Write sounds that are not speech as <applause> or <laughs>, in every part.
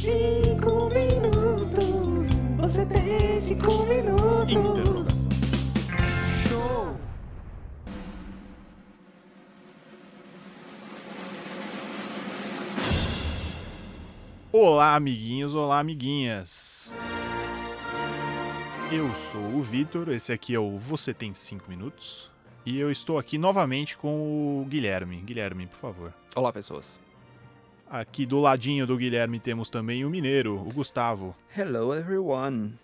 Cinco minutos, você tem cinco minutos. Interrogação. Show! Olá, amiguinhos, olá, amiguinhas. Eu sou o Vitor, esse aqui é o Você Tem 5 Minutos. E eu estou aqui novamente com o Guilherme. Guilherme, por favor. Olá, pessoas. Aqui do ladinho do Guilherme temos também o mineiro, o Gustavo. Hello everyone.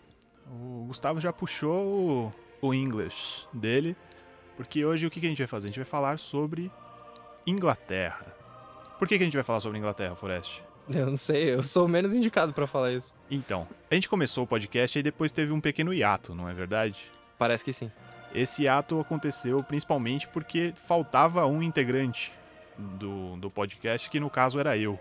O Gustavo já puxou o, o English dele, porque hoje o que que a gente vai fazer? A gente vai falar sobre Inglaterra. Por que, que a gente vai falar sobre Inglaterra, Forest? Eu não sei, eu sou o menos indicado pra falar isso. Então, a gente começou o podcast e depois teve um pequeno hiato, não é verdade? Parece que sim. Esse hiato aconteceu principalmente porque faltava um integrante do, do podcast, que no caso era eu.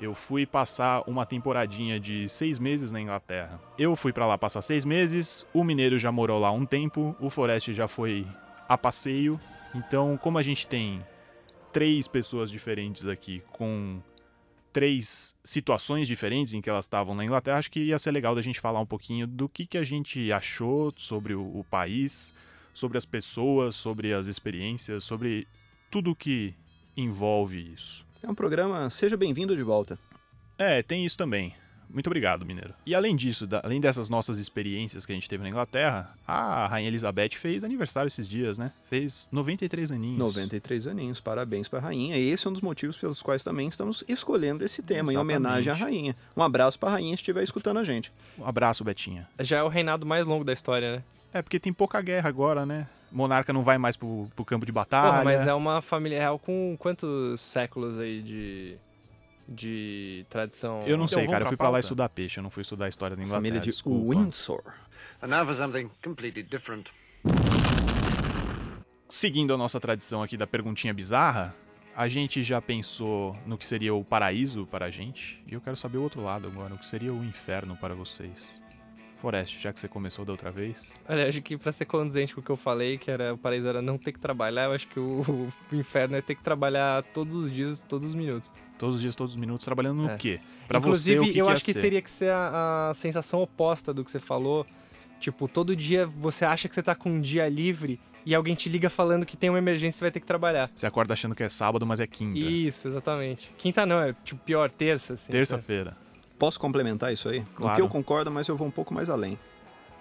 Eu fui passar uma temporadinha de seis meses na Inglaterra. Eu fui pra lá passar seis meses, o Mineiro já morou lá um tempo, o Forest já foi a passeio. Então, como a gente tem três pessoas diferentes aqui com três situações diferentes em que elas estavam na Inglaterra, acho que ia ser legal da gente falar um pouquinho do que, que a gente achou sobre o, o país, sobre as pessoas, sobre as experiências, sobre tudo que envolve isso. É um programa Seja Bem-vindo de volta. É, tem isso também. Muito obrigado, Mineiro. E além disso, da- além dessas nossas experiências que a gente teve na Inglaterra, a Rainha Elizabeth fez aniversário esses dias, né? Fez 93 aninhos. 93 aninhos, parabéns pra rainha. E esse é um dos motivos pelos quais também estamos escolhendo esse tema, em homenagem à Exatamente. rainha. Um abraço pra rainha se estiver escutando a gente. Um abraço, Betinha. Já é o reinado mais longo da história, né? É, porque tem pouca guerra agora, né? Monarca não vai mais pro, pro campo de batalha. Porra, mas é uma família real com quantos séculos aí de. de tradição? Eu não Então, sei, cara. Eu fui pra lá estudar peixe, eu não fui estudar a história da Inglaterra. Família de desculpa. Windsor. And now for something completely different. Seguindo a nossa tradição aqui da perguntinha bizarra, a gente já pensou no que seria o paraíso para a gente. E eu quero saber o outro lado agora, o que seria o inferno para vocês. Forest, já que você começou da outra vez. Olha, acho que pra ser condizente com o que eu falei, que era o paraíso era não ter que trabalhar, eu acho que o, o inferno é ter que trabalhar todos os dias, todos os minutos. Todos os dias, todos os minutos, trabalhando no É. quê? Pra Inclusive, você, o que eu que acho que ser? teria que ser a, a sensação oposta do que você falou. Tipo, todo dia você acha que você tá com um dia livre e alguém te liga falando que tem uma emergência e vai ter que trabalhar. Você acorda achando que é sábado, mas é quinta. Isso, exatamente. Quinta não, é tipo pior, terça, assim. Terça-feira. Posso complementar isso aí? Claro. que eu concordo, mas eu vou um pouco mais além.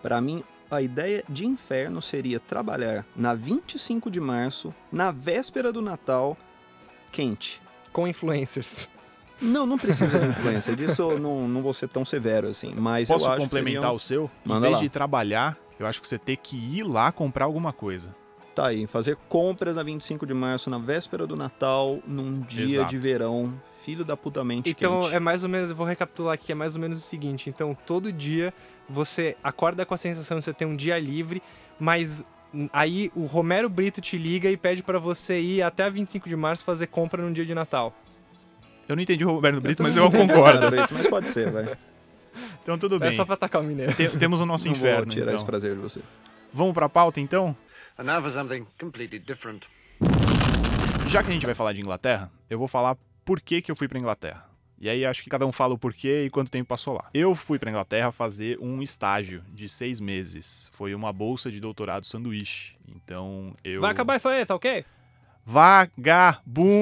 Pra mim, a ideia de inferno seria trabalhar na 25 de março, na véspera do Natal, quente. Com influencers. Não, não precisa de <laughs> influência disso, eu não, não vou ser tão severo assim. Mas Posso eu acho complementar o seu? Em Manda vez lá. de trabalhar, eu acho que você tem que ir lá comprar alguma coisa. Tá aí, fazer compras na 25 de março, na véspera do Natal, num dia Exato. de verão, filho da putamente Então quente. é mais ou menos, eu vou recapitular aqui, é mais ou menos o seguinte. Então, todo dia você acorda com a sensação de você ter um dia livre, mas aí o Romero Brito te liga e pede pra você ir até 25 de março fazer compra num dia de Natal. Eu não entendi o Roberto Brito, mas eu não entendi concordo. Brito, Mas pode ser, vai. <laughs> Então tudo bem. É só pra atacar o mineiro. Te- temos o nosso Não inferno. vou tirar então. esse prazer de você. Vamos pra pauta então? Já que a gente vai falar de Inglaterra, eu vou falar por que, que eu fui pra Inglaterra. E aí acho que cada um fala o porquê e quanto tempo passou lá. Eu fui pra Inglaterra fazer um estágio de seis meses. Foi uma bolsa de doutorado sanduíche. Então eu. Vai acabar isso aí, tá ok? Vagabundos!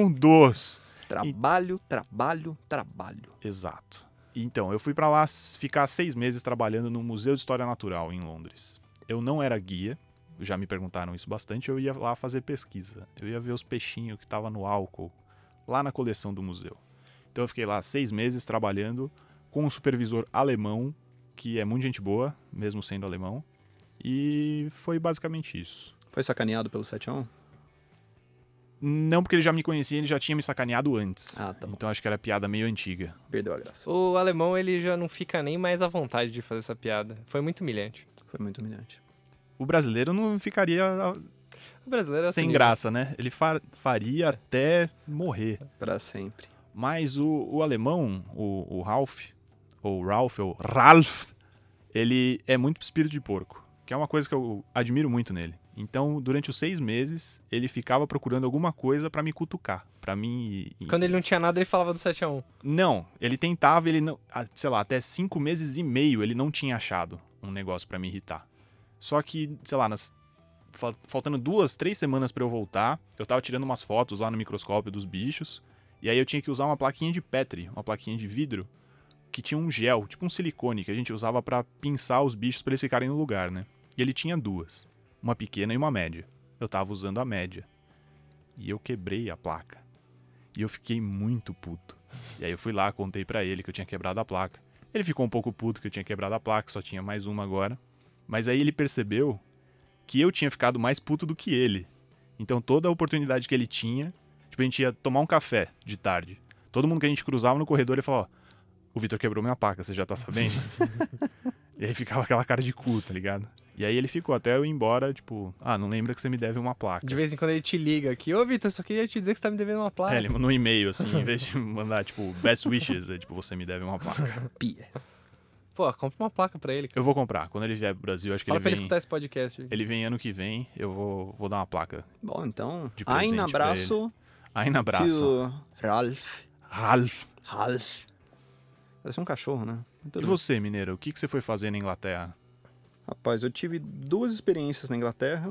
Trabalho, trabalho, trabalho. Exato. Então, eu fui pra lá ficar seis meses trabalhando no Museu de História Natural em Londres. Eu não era guia, já me perguntaram isso bastante, eu ia lá fazer pesquisa. Eu ia ver os peixinhos que tava no álcool, lá na coleção do museu. Então eu fiquei lá seis meses trabalhando com um supervisor alemão, que é muito gente boa, mesmo sendo alemão. E foi basicamente isso. Foi sacaneado pelo 7 a 1? Não porque ele já me conhecia, ele já tinha me sacaneado antes. Ah, tá bom. Então acho que era piada meio antiga. Perdeu a graça. O alemão, ele já não fica nem mais à vontade de fazer essa piada. Foi muito humilhante. Foi muito humilhante. O brasileiro não ficaria brasileiro é sem assim, graça, né? Ele fa- faria até morrer. Pra sempre. Mas o, o alemão, o, o Ralph, ou Ralph, ou Ralph, ele é muito espírito de porco. Que é uma coisa que eu admiro muito nele. Então, durante os seis meses, ele ficava procurando alguma coisa pra me cutucar. Pra mim. e- Quando ele não tinha nada, ele falava do 7x1. Não, ele tentava, ele não. Sei lá, até cinco meses e meio ele não tinha achado um negócio pra me irritar. Só que, sei lá, nas. Fal- Faltando duas, três semanas pra eu voltar, eu tava tirando umas fotos lá no microscópio dos bichos. E aí eu tinha que usar uma plaquinha de Petri, uma plaquinha de vidro, que tinha um gel, tipo um silicone, que a gente usava pra pinçar os bichos pra eles ficarem no lugar, né? E ele tinha duas, uma pequena e uma média. Eu tava usando a média. E eu quebrei a placa. E eu fiquei muito puto. E aí eu fui lá, contei pra ele que eu tinha quebrado a placa. Ele ficou um pouco puto que eu tinha quebrado a placa, só tinha mais uma agora. Mas aí ele percebeu que eu tinha ficado mais puto do que ele. Então toda a oportunidade que ele tinha, tipo, a gente ia tomar um café de tarde. Todo mundo que a gente cruzava no corredor ele falou: Ó, o Vitor quebrou minha placa, você já tá sabendo? <laughs> e aí ficava aquela cara de cu, tá ligado? E aí ele ficou até eu ir embora, tipo, ah, não lembra que você me deve uma placa. De vez em quando ele te liga aqui. Ô, Vitor, só queria te dizer que você tá me devendo uma placa. É, ele mandou um e-mail, assim, em vez de mandar, tipo, best wishes, é tipo, você me deve uma placa. <laughs> PS. Pô, compra uma placa pra ele. Eu vou comprar. Quando ele vier pro Brasil, acho que Fala ele pra ele vem. escutar esse podcast. Ele vem ano que vem, eu vou, vou dar uma placa. Bom, então, De aí presente pra abraço Aí na que braço. o Ralph. Ralph. Ralph. Parece um cachorro, né? Muito E bem. você, mineiro, o que, que você foi fazer na Inglaterra? Rapaz, eu tive duas experiências na Inglaterra.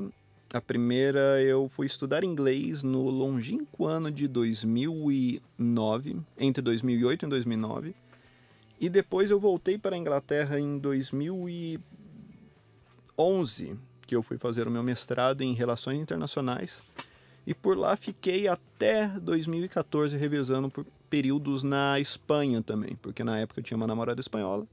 A primeira, eu fui estudar inglês no longínquo ano de 2009, entre 2008 e 2009. E depois eu voltei para a Inglaterra em 2011, que eu fui fazer o meu mestrado em Relações Internacionais. E por lá fiquei até 2014 revisando por períodos na Espanha também, porque na época eu tinha uma namorada espanhola.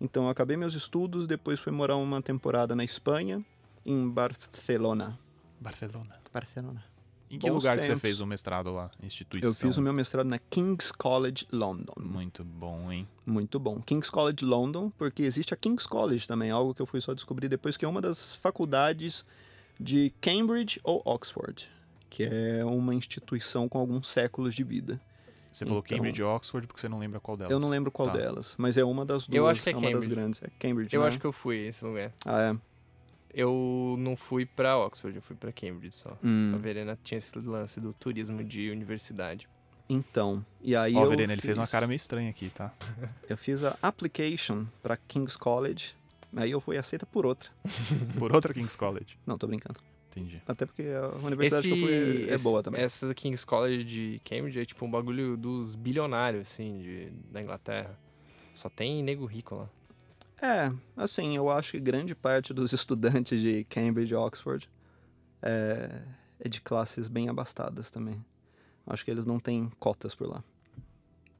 Então eu acabei meus estudos, depois fui morar uma temporada na Espanha, em Barcelona. Barcelona. Barcelona. Em que Bons lugar que você tempos. fez o mestrado lá? Instituição. Eu fiz o meu mestrado na King's College London. Muito bom, hein? Muito bom. King's College London, porque existe a King's College também, algo que eu fui só descobrir depois, que é uma das faculdades de Cambridge ou Oxford, que é uma instituição com alguns séculos de vida. Você falou Então- Cambridge e Oxford porque você não lembra qual delas. Eu não lembro qual Tá. delas, mas é uma das duas. Eu acho que é uma das Cambridge. grandes. É Cambridge, Eu né? acho que eu fui esse lugar. Ah, é. Eu não fui pra Oxford, eu fui pra Cambridge só. Hum, A Verena tinha esse lance do turismo de universidade. Então, e aí Ó, eu Verena, ele fez uma cara meio estranha aqui, tá? <laughs> Eu fiz a application para King's College, aí eu fui aceita por outra. <laughs> Por outra King's College. Não, tô brincando. Entendi. Até porque a universidade que eu fui é- é esse- boa também. Essa King's College de Cambridge é tipo um bagulho dos bilionários, assim, de, da Inglaterra. Só tem nego rico lá. É, assim, eu acho que grande parte dos <laughs> estudantes de Cambridge e Oxford é, é de classes bem abastadas também. Acho que eles não têm cotas por lá.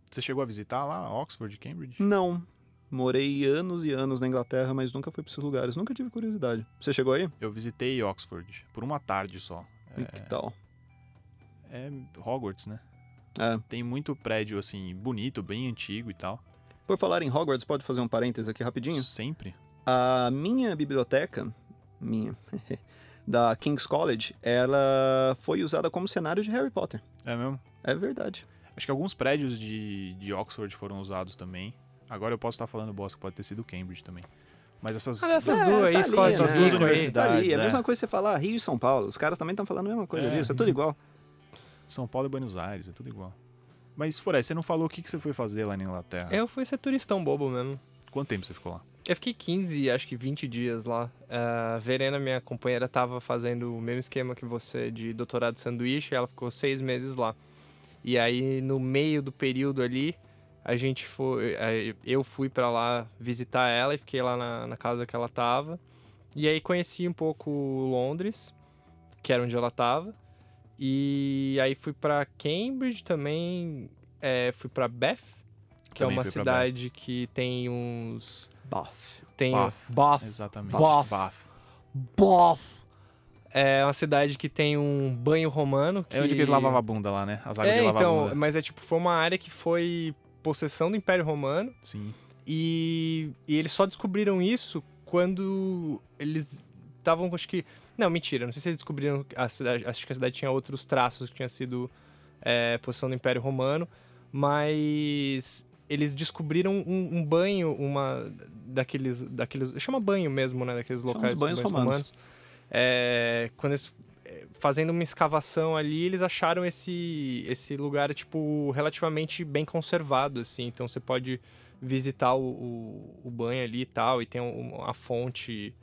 Você chegou a visitar lá Oxford e Cambridge? Não. Morei anos e anos na Inglaterra, mas nunca fui pra esses lugares. Nunca tive curiosidade. Você chegou aí? Eu visitei Oxford por uma tarde só. E que tal? É, é Hogwarts, né? É. Tem muito prédio, assim, bonito, bem antigo e tal. Por falar em Hogwarts, pode fazer um parênteses aqui rapidinho? Sempre. A minha biblioteca, minha, <laughs> da King's College, ela foi usada como cenário de Harry Potter. É mesmo? É verdade. Acho que alguns prédios de, de Oxford foram usados também. Agora eu posso estar falando bosta, pode ter sido Cambridge também. Mas essas. Olha essas É, duas aí, tá escola ali, essas né? duas Tá universidades. Tá ali, é a é. mesma coisa que você falar Rio e São Paulo. Os caras também estão falando a mesma coisa É. disso, é tudo igual. São Paulo e Buenos Aires, é tudo igual. Mas, Foré, você não falou o que, que você foi fazer lá na Inglaterra? Eu fui ser turistão bobo mesmo. Quanto tempo você ficou lá? Eu fiquei 15, acho que 20 dias lá. A Verena, minha companheira, tava fazendo o mesmo esquema que você de doutorado de sanduíche, ela ficou seis meses lá. E aí, no meio do período ali, a gente foi. eh, Eu fui pra lá visitar ela e fiquei lá na, na casa que ela tava. E aí conheci um pouco Londres, que era onde ela tava. E aí fui pra Cambridge também. eh, fui pra Bath, que é Também uma fui pra cidade que tem uns. Bath. Tem Bath. Bath. Exatamente. Bath. Bath. Bath. É uma cidade que tem um banho romano. Que... É onde eles lavavam a bunda lá, né? As áreas É, de lavar então, bunda. mas é tipo, foi uma área que foi possessão do Império Romano Sim. e, e eles só descobriram isso quando eles estavam, acho que... Não, mentira, não sei se eles descobriram a cidade, acho que a cidade tinha outros traços que tinha sido é, possessão do Império Romano, mas eles descobriram um, um banho, uma daqueles, daqueles, chama banho mesmo, né, daqueles Chama locais os banhos romanos. é, quando eles, é, fazendo uma escavação ali, eles acharam esse, esse lugar, tipo, relativamente bem conservado, assim. Então você pode visitar o, o, o banho ali e tal, e tem um- a fonte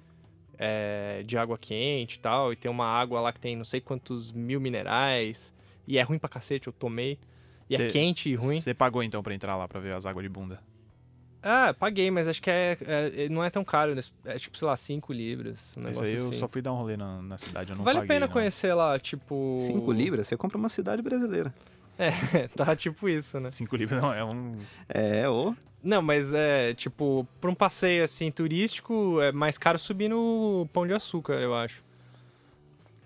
é, de água quente e tal, e tem uma água lá que tem não sei quantos mil minerais, e é ruim pra cacete, eu tomei. E é Cê- quente e ruim. Você pagou então pra entrar lá pra ver as águas de bunda? Ah, paguei, mas acho que é, é- não é tão caro, né? É tipo, sei lá, 5 libras. Um Isso negócio aí eu assim. só fui dar um rolê na, na cidade, eu não Vale a paguei, pena não. conhecer lá, tipo. 5 libras, você compra uma cidade brasileira. É, <laughs> tá tipo isso, né? Cinco libras não, é um... É, ô. Não, mas é, tipo, pra um passeio assim turístico, é mais caro subir no Pão de Açúcar, eu acho.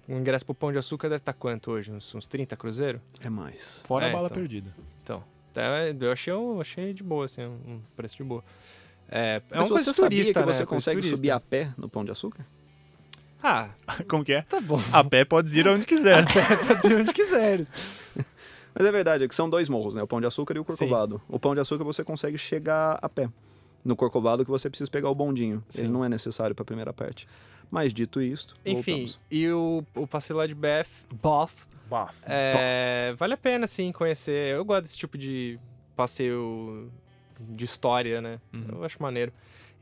O ingresso pro Pão de Açúcar deve estar quanto hoje? Uns, uns 30 cruzeiro? É mais. Fora É, a bala então. perdida. Então, até eu achei, eu achei de boa, assim, um preço de boa. É, é Mas uma coisa você sabia turista, que né? você consegue turista. subir a pé no Pão de Açúcar? Ah, <laughs> Como que é? tá bom. A pé pode ir aonde quiser. <laughs> Pode ir onde quiseres. Mas é verdade, é que são dois morros, né? O Pão de Açúcar e o Corcovado. O Pão de Açúcar você consegue chegar a pé. No Corcovado que você precisa pegar o bondinho. Ele Sim. não é necessário para a primeira parte. Mas dito isto, Enfim, voltamos. e o, o passeio lá de Bath, Bath Bah. é, vale a pena, sim, conhecer. Eu gosto desse tipo de passeio de história, né? Uhum. Eu acho maneiro.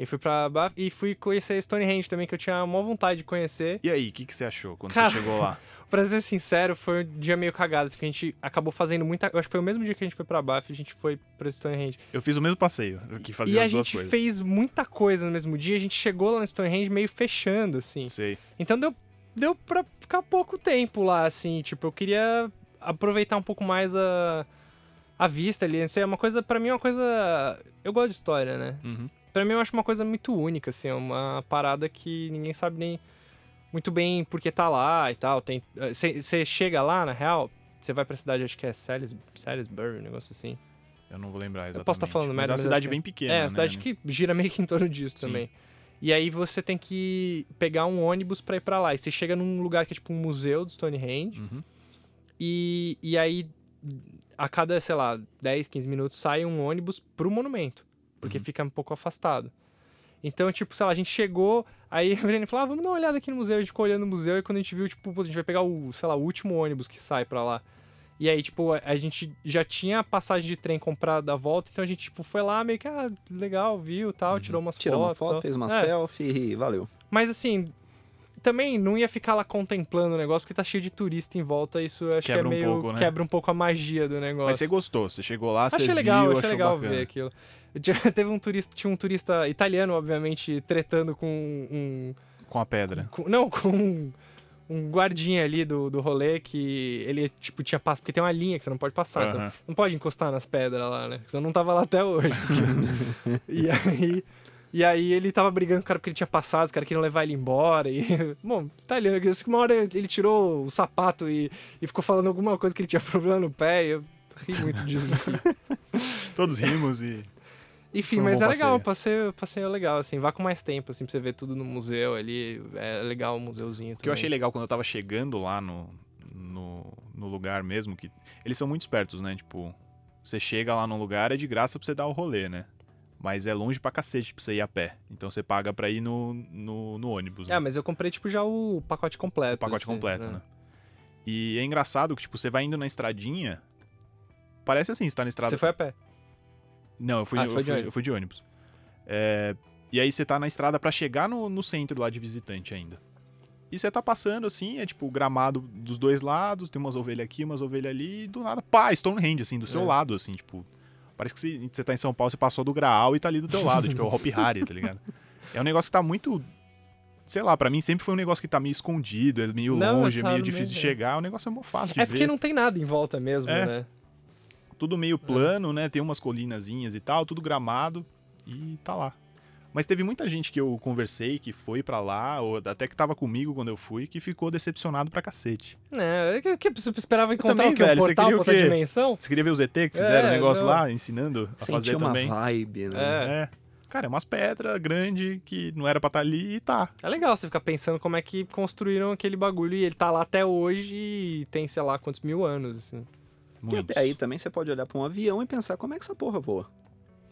E fui pra Bath e fui conhecer Stonehenge também, que eu tinha uma vontade de conhecer. E aí, o que, que você achou quando Cara, você chegou lá? <laughs> Pra ser sincero, foi um dia meio cagado, porque a gente acabou fazendo muita... Eu acho que foi o mesmo dia que a gente foi pra Bath, a gente foi pra Stonehenge. Eu fiz o mesmo passeio, que fazia e a as duas gente coisas. fez muita coisa no mesmo dia, a gente chegou lá no Stonehenge meio fechando, assim. Sei. Então deu, deu pra ficar pouco tempo lá, assim. Tipo, eu queria aproveitar um pouco mais a, a vista ali. Isso é uma coisa, pra mim, é uma coisa. Eu gosto de história, né? Uhum. Pra mim, eu acho uma coisa muito única, assim. É uma parada que ninguém sabe nem muito bem por que tá lá e tal. Você chega lá, na real, você vai pra cidade, acho que é Salis, Salisbury, um negócio assim. Eu não vou lembrar exatamente. Eu posso estar falando Mas merda, é uma mas cidade bem pequena, é, né? uma cidade que gira meio que em torno disso Sim. também. E aí você tem que pegar um ônibus pra ir pra lá. E você chega num lugar que é tipo um museu do Stonehenge. Uhum. E, e aí, a cada, sei lá, 10, 15 minutos sai um ônibus pro monumento. Porque Uhum. fica um pouco afastado. Então, tipo, sei lá, a gente chegou, aí a gente falou, ah, vamos dar uma olhada aqui no museu. A gente ficou olhando no museu e quando a gente viu, tipo, a gente vai pegar o, sei lá, o último ônibus que sai pra lá. E aí, tipo, a, a gente já tinha a passagem de trem comprada da volta, então a gente, tipo, foi lá meio que, ah, legal, viu, tal, tirou umas Tirou uma fotos. foto, tal. fez uma É, selfie e valeu. Mas assim, também não ia ficar lá contemplando o negócio, porque tá cheio de turista em volta, isso eu acho Quebra um que é meio. pouco, né? Quebra um pouco a magia do negócio. Mas você gostou, você chegou lá, você Achei viu, legal, achei achou legal bacana. ver aquilo. <laughs> Teve um turista, tinha um turista italiano, obviamente, tretando com um. Com a pedra. com- não, <laughs> com um, um guardinha ali do, do rolê que ele, tipo, tinha passado. Porque tem uma linha que você não pode passar. Você não pode encostar nas pedras lá, né? Senão não tava lá até hoje. <laughs> e aí. E aí ele tava brigando com o cara porque ele tinha passado, os caras queriam levar ele embora. E, <laughs> bom, eu sei que uma hora ele tirou o sapato e, e ficou falando alguma coisa que ele tinha <laughs> problema no pé. E eu ri muito disso. <laughs> Todos rimos e. Enfim, um mas é legal, passeio. passeio, passeio é legal, assim, vá com mais tempo, assim, pra você ver tudo no museu ali, é legal o museuzinho O que eu achei legal quando eu tava chegando lá no, no, no lugar mesmo, que eles são muito espertos, né? Tipo, você chega lá num lugar, é de graça pra você dar o rolê, né? Mas é longe pra cacete pra você ir a pé. Então você paga pra ir no, no, no ônibus. né? Ah, mas eu comprei, tipo, já o pacote completo. o pacote assim, completo, né? E é engraçado que, tipo, você vai indo na estradinha. Parece assim, você tá na estrada. Você foi a pé. Não, eu fui, Ah, eu fui- eu fui de ônibus. É, e aí você tá na estrada pra chegar no, no centro lá de visitante ainda. E você tá passando assim, é tipo gramado dos dois lados, tem umas ovelhas aqui, umas ovelhas ali, e do nada, pá, Stonehenge, assim, do seu É. lado, assim, tipo. Parece que você, você tá em São Paulo, você passou do Graal e tá ali do teu lado, tipo, é o Hop Harry, tá ligado? É um negócio que tá muito. Sei lá, pra mim sempre foi um negócio que tá meio escondido, é meio Não, longe, é tá meio no difícil meio, de é. chegar, o negócio é muito fácil de É ver. porque não tem nada em volta mesmo, É. né? tudo meio plano, né? Tem umas colinazinhas e tal, tudo gramado e tá lá. Mas teve muita gente que eu conversei que foi pra lá, ou até que tava comigo quando eu fui, que ficou decepcionado pra cacete. É, é que, que você esperava encontrar também, o? Um velho, você portal outra dimensão? Você queria ver o ZT que fizeram o É, negócio não. lá, ensinando a Sentiu fazer uma também? vibe, né? É. É. Cara, é umas pedras grandes que não era pra estar ali e tá. É legal você ficar pensando como é que construíram aquele bagulho e ele tá lá até hoje e tem, sei lá, quantos mil anos, assim. E Muitos. até aí também você pode olhar pra um avião e pensar como é que essa porra voa.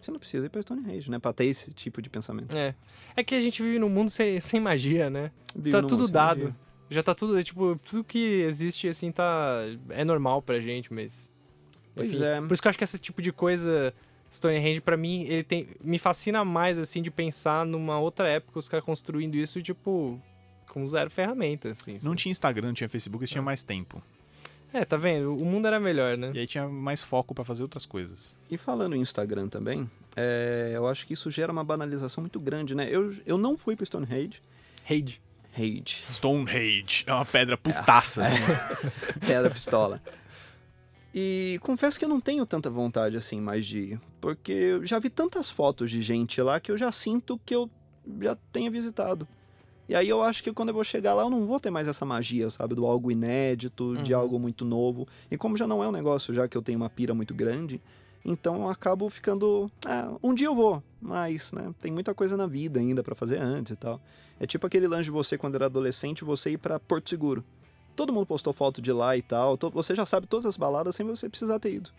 Você não precisa ir pra Stonehenge, né? Pra ter esse tipo de pensamento. É. É que a gente vive num mundo sem, sem magia, né? Vive tá tudo dado. magia. Já tá tudo, tipo, tudo que existe, assim, tá. É normal pra gente, mas. Pois enfim. é. Por isso que eu acho que esse tipo de coisa, Stonehenge, pra mim, ele tem. Me fascina mais, assim, de pensar numa outra época, os caras construindo isso, tipo. Com zero ferramenta, assim. Não sabe? tinha Instagram, não tinha Facebook, eles tinham mais tempo. É, tá vendo? O mundo era melhor, né? E aí tinha mais foco pra fazer outras coisas. E falando em Instagram também, é, eu acho que isso gera uma banalização muito grande, né? Eu, eu não fui pro Stonehenge. Rage. Rage. Stonehenge é uma pedra putaça. assim. <laughs> Pedra pistola. E confesso que eu não tenho tanta vontade assim mais de ir. Porque eu já vi tantas fotos de gente lá que eu já sinto que eu já tenha visitado. E aí eu acho que quando eu vou chegar lá eu não vou ter mais essa magia, sabe? Do algo inédito, de Uhum. algo muito novo. E como já não é um negócio, já que eu tenho uma pira muito grande, então eu acabo ficando. Ah, um dia eu vou, mas, né? Tem muita coisa na vida ainda pra fazer antes e tal. É tipo aquele lance de você quando era adolescente, você ir pra Porto Seguro. Todo mundo postou foto de lá e tal. Você já sabe todas as baladas sem você precisar ter ido.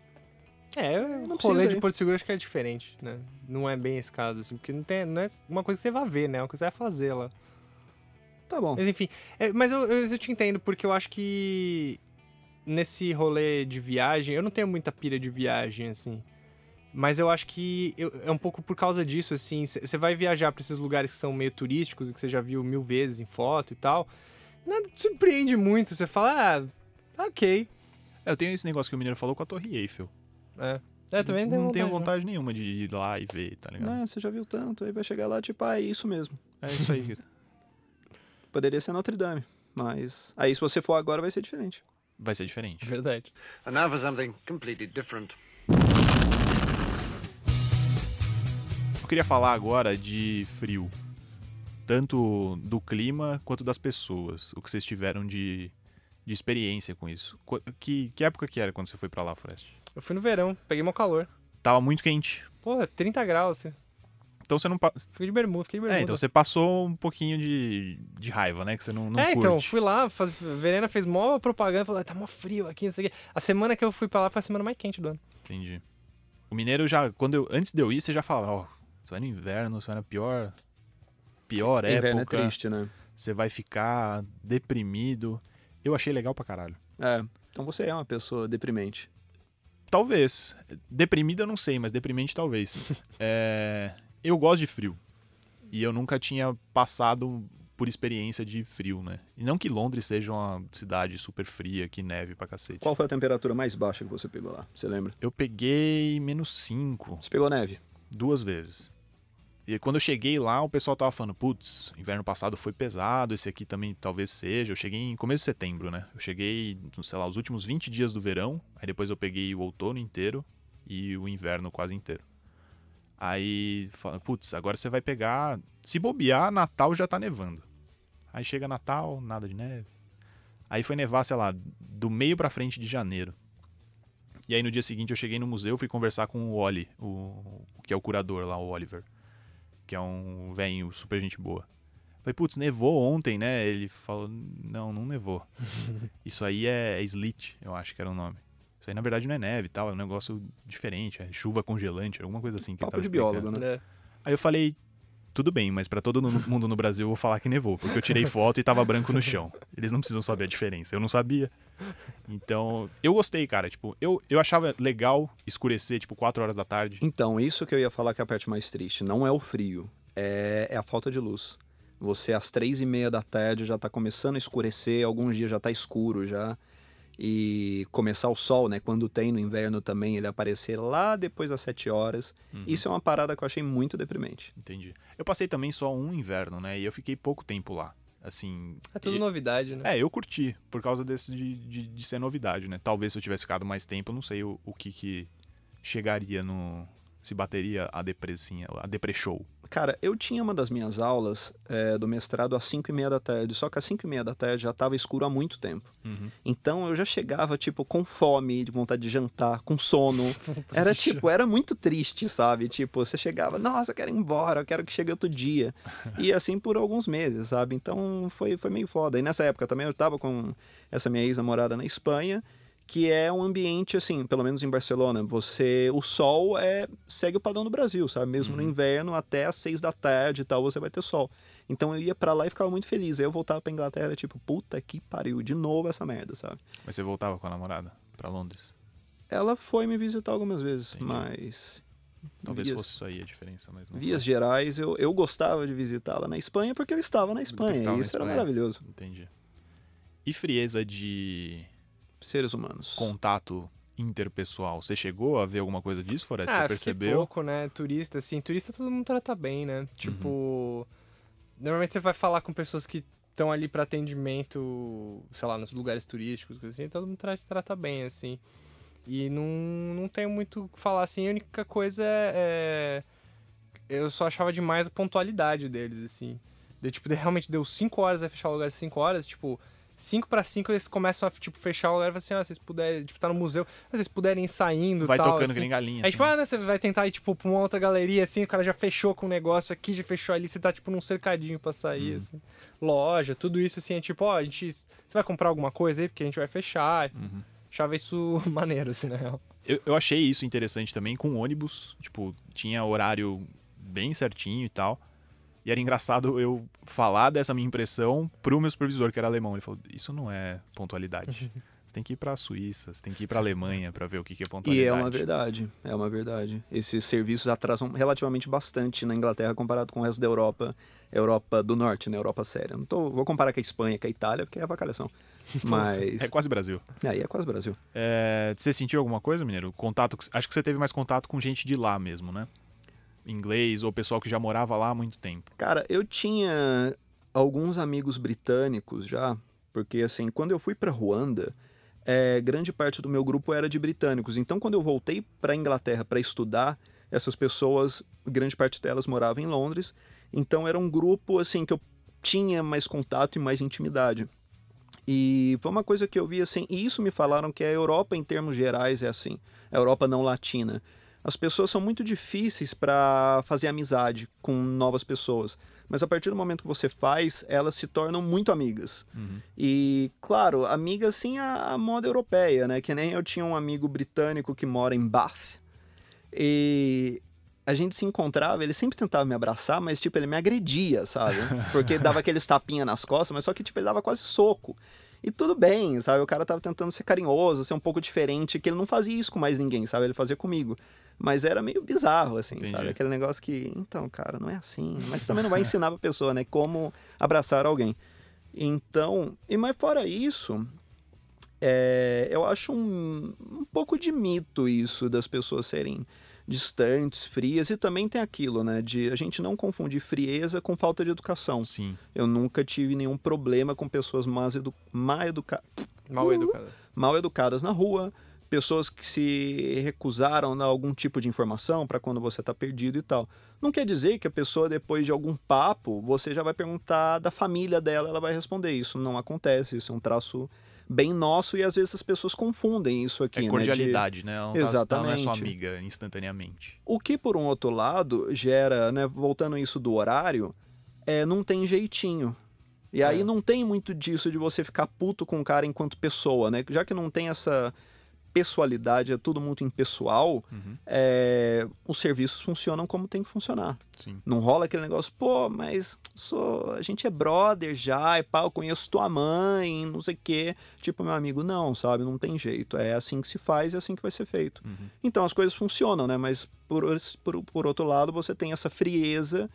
É, Não o rolê de. Porto Seguro acho que é diferente, né? Não é bem esse caso, assim, porque não, tem, não é uma coisa que você vai ver, né? É uma coisa que você vai fazer lá. Tá bom. Mas enfim, é, mas eu, eu, eu te entendo, porque eu acho que nesse rolê de viagem, eu não tenho muita pira de viagem, assim. Mas eu acho que eu- é um pouco por causa disso, assim. Você vai viajar pra esses lugares que são meio turísticos e que você já viu mil vezes em foto e tal. Nada te surpreende muito. Você fala, ah, ok. É, eu tenho esse negócio que o Mineiro falou com a Torre Eiffel. É, é também não tenho tenho vontade. vontade nenhuma de ir lá e ver, tá ligado? Né, você já viu tanto, aí vai chegar lá, tipo, ah, é isso mesmo. É isso aí. Poderia ser Notre Dame. Mas aí se você for agora vai ser diferente. Vai ser diferente. Verdade. And now for something completely different. Eu queria falar agora de frio. Tanto do clima quanto das pessoas. O que vocês tiveram de, de experiência com isso. Qu- Que, que época que era quando você foi pra lá, Forest? Eu fui no verão, peguei meu calor. Tava muito quente. Pô, 30 graus. Então você não. pa- Fiquei de bermuda, fiquei de bermuda. É, então você passou um pouquinho de, de raiva, né? Que você não, não é, curte. então, fui lá, faz... a Verena fez mó propaganda, falou, "Ah, tá mó frio aqui, não sei o quê. A semana que eu fui pra lá foi a semana mais quente do ano. Entendi. O mineiro já, quando eu, antes de eu ir, você já falava, ó, você vai no inverno, você vai na pior, pior Inverno é época, triste, né? você vai ficar deprimido. Eu achei legal pra caralho. É. Então você é uma pessoa deprimente. Talvez. Deprimido eu não sei, mas deprimente talvez. <laughs> É, eu gosto de frio. E eu nunca tinha passado por experiência de frio, né? E não que Londres seja uma cidade super fria, que neve pra cacete. Qual foi a temperatura mais baixa que você pegou lá? Você lembra? Eu peguei menos 5. Você pegou neve? duas vezes. E quando eu cheguei lá, o pessoal tava falando, putz, inverno passado foi pesado, esse aqui também talvez seja. Eu cheguei em começo de setembro, né? Eu cheguei, sei lá, os últimos 20 dias do verão, aí depois eu peguei o outono inteiro e o inverno quase inteiro. Aí, fala, putz, agora você vai pegar, se bobear, Natal já tá nevando. Aí chega Natal, nada de neve. Aí foi nevar, sei lá, do meio pra frente de janeiro. E aí no dia seguinte eu cheguei no museu, fui conversar com o Oli, o que é o curador lá, o Oliver, que é um velho super gente boa. Falei, putz, nevou ontem, né? Ele falou, não, não nevou. <laughs> Isso aí é, é sleet, eu acho que era o nome. Isso aí na verdade não é neve e tal, é um negócio diferente, é chuva congelante, alguma coisa assim que ele Papo tava de explicando. biólogo, né? É. Aí eu falei, tudo bem, mas pra todo mundo no Brasil eu vou falar que nevou, porque eu tirei foto e tava branco no chão. Eles não precisam saber a diferença, eu não sabia. Então, eu gostei, cara, tipo, eu, eu achava legal escurecer, tipo, 4 horas da tarde. Então, isso que eu ia falar que é a parte mais triste. Não é o frio, é, é a falta de luz. Você, às três e meia da tarde, já tá começando a escurecer, alguns dias já tá escuro já. E começar o sol, né? Quando tem no inverno também, ele aparecer lá depois das sete horas. Uhum. Isso é uma parada que eu achei muito deprimente. Entendi. Eu passei também só um inverno, né? E eu fiquei pouco tempo lá. Assim. É tudo e- novidade, né? É, eu curti, por causa desse de, de, de ser novidade, né? Talvez se eu tivesse ficado mais tempo, eu não sei o, o que que chegaria no. Se bateria a depressinha, a depresshow. Cara, eu tinha uma das minhas aulas é, do mestrado às 5 e meia da tarde, só que às 5 e meia da tarde já tava escuro há muito tempo. Uhum. Então eu já chegava, tipo, com fome, de vontade de jantar, com sono. <laughs> Era tipo, era muito triste, sabe? Tipo, você chegava, nossa, eu quero ir embora, eu quero que chegue outro dia. E assim por alguns meses, sabe? Então foi, foi meio foda. E nessa época também eu tava com essa minha ex-namorada na Espanha, que é um ambiente assim, pelo menos em Barcelona, você o sol é segue o padrão do Brasil, sabe? Mesmo no Uhum. inverno até às seis da tarde e tal, você vai ter sol. Então eu ia pra lá e ficava muito feliz. Aí eu voltava pra Inglaterra, tipo, puta que pariu, de novo essa merda, sabe? Mas você voltava com a namorada pra Londres? Ela foi me visitar algumas vezes, Entendi. mas Talvez vias, fosse isso aí a diferença, mas não. vias gerais, eu, eu gostava de visitá-la na Espanha porque eu estava na Espanha, e isso era Espanha. maravilhoso. Entendi. E frieza de Seres humanos. contato interpessoal? Você chegou a ver alguma coisa disso, Forest? Ah, você percebeu? pouco, né? Turista, assim, turista todo mundo trata bem, né? Tipo, normalmente você vai falar com pessoas que estão ali pra atendimento, sei lá, nos lugares turísticos, coisa assim, todo mundo tra- trata bem, assim. E não, não tenho muito o que falar, assim, a única coisa é... Eu só achava demais a pontualidade deles, assim. De, tipo, de- realmente deu 5 horas, vai fechar o lugar às 5 horas, tipo... 5 para 5 eles começam a, tipo, fechar o lugar e assim, ah, vocês puderem, tipo, tá no museu, se vocês puderem ir saindo Vai tal, tocando assim. galinha. Aí, assim. tipo, ah, né, você vai tentar ir, tipo, pra uma outra galeria, assim, o cara já fechou com um negócio aqui, já fechou ali, você tá, tipo, num cercadinho pra sair, Uhum. assim. Loja, tudo isso, assim, é tipo, ó, a gente... Você vai comprar alguma coisa aí? Porque a gente vai fechar. Uhum. Achava isso <laughs> maneiro, assim, na real. Eu, eu achei isso interessante também com ônibus. Tipo, tinha horário bem certinho e tal. E era engraçado eu falar dessa minha impressão pro meu supervisor, que era alemão. Ele falou: Isso não é pontualidade. <laughs> Você tem que ir pra Suíça, você tem que ir pra Alemanha pra ver o que que é E pontualidade. é uma verdade, é uma verdade. Esses serviços atrasam relativamente bastante na Inglaterra comparado com o resto da Europa, Europa do Norte, né? Europa séria. Não tô, vou comparar com a Espanha, com a Itália, porque é avacalhação. <laughs> Mas É quase Brasil. aí é quase Brasil. É, você sentiu alguma coisa, Mineiro? Contato, acho que você teve mais contato com gente de lá mesmo, né? Inglês ou pessoal que já morava lá há muito tempo. Cara, eu tinha alguns amigos britânicos já, porque assim, quando eu fui pra Ruanda, é, grande parte do meu grupo era de britânicos. Então, quando eu voltei pra Inglaterra para estudar, essas pessoas, grande parte delas morava em Londres. Então, era um grupo assim que eu tinha mais contato e mais intimidade. E foi uma coisa que eu vi assim, e isso me falaram que a Europa em termos gerais é assim, a Europa não latina. As pessoas são muito difíceis para fazer amizade com novas pessoas, mas a partir do momento que você faz, elas se tornam muito amigas. E, claro, amiga assim a, a moda europeia, né? Que nem eu tinha um amigo britânico que mora em Bath. E a gente se encontrava, ele sempre tentava me abraçar, mas tipo, ele me agredia, sabe? <laughs> Porque dava aqueles tapinha nas costas, mas só que tipo, ele dava quase soco. E tudo bem, sabe? O cara tava tentando ser carinhoso, ser um pouco diferente, que ele não fazia isso com mais ninguém, sabe? Ele fazia comigo. Mas era meio bizarro, assim, Entendi. sabe? Aquele negócio que, então, cara, não é assim. Mas também não vai ensinar pra pessoa, né? Como abraçar alguém. Então, e mas fora isso, é, eu acho um, um pouco de mito isso das pessoas serem distantes, frias, e também tem aquilo, né, de a gente não confundir frieza com falta de educação. Sim. Eu nunca tive nenhum problema com pessoas mais edu mal, educa Mal educadas. mal educadas na rua, pessoas que se recusaram a dar algum tipo de informação para quando você está perdido e tal. Não quer dizer que a pessoa, depois de algum papo, você já vai perguntar da família dela, ela vai responder. Isso não acontece, isso é um traço bem nosso e às vezes as pessoas confundem isso aqui, É né? de- cordialidade, né? Ela não, tá, ela não é sua Exatamente. amiga instantaneamente. O que, por um outro lado, gera, né, voltando isso do horário, é não tem jeitinho. E aí É. não tem muito disso de você ficar puto com o cara enquanto pessoa, né? Já que não tem essa pessoalidade, é tudo muito impessoal, Uhum. é, os serviços funcionam como tem que funcionar. Sim. Não rola aquele negócio, pô, mas sou, a gente é brother já, e pá, eu conheço tua mãe, não sei o quê. Tipo, meu amigo, não, sabe? Não tem jeito. É assim que se faz e é assim que vai ser feito. Uhum. Então as coisas funcionam, né? Mas por, por, por outro lado, você tem essa frieza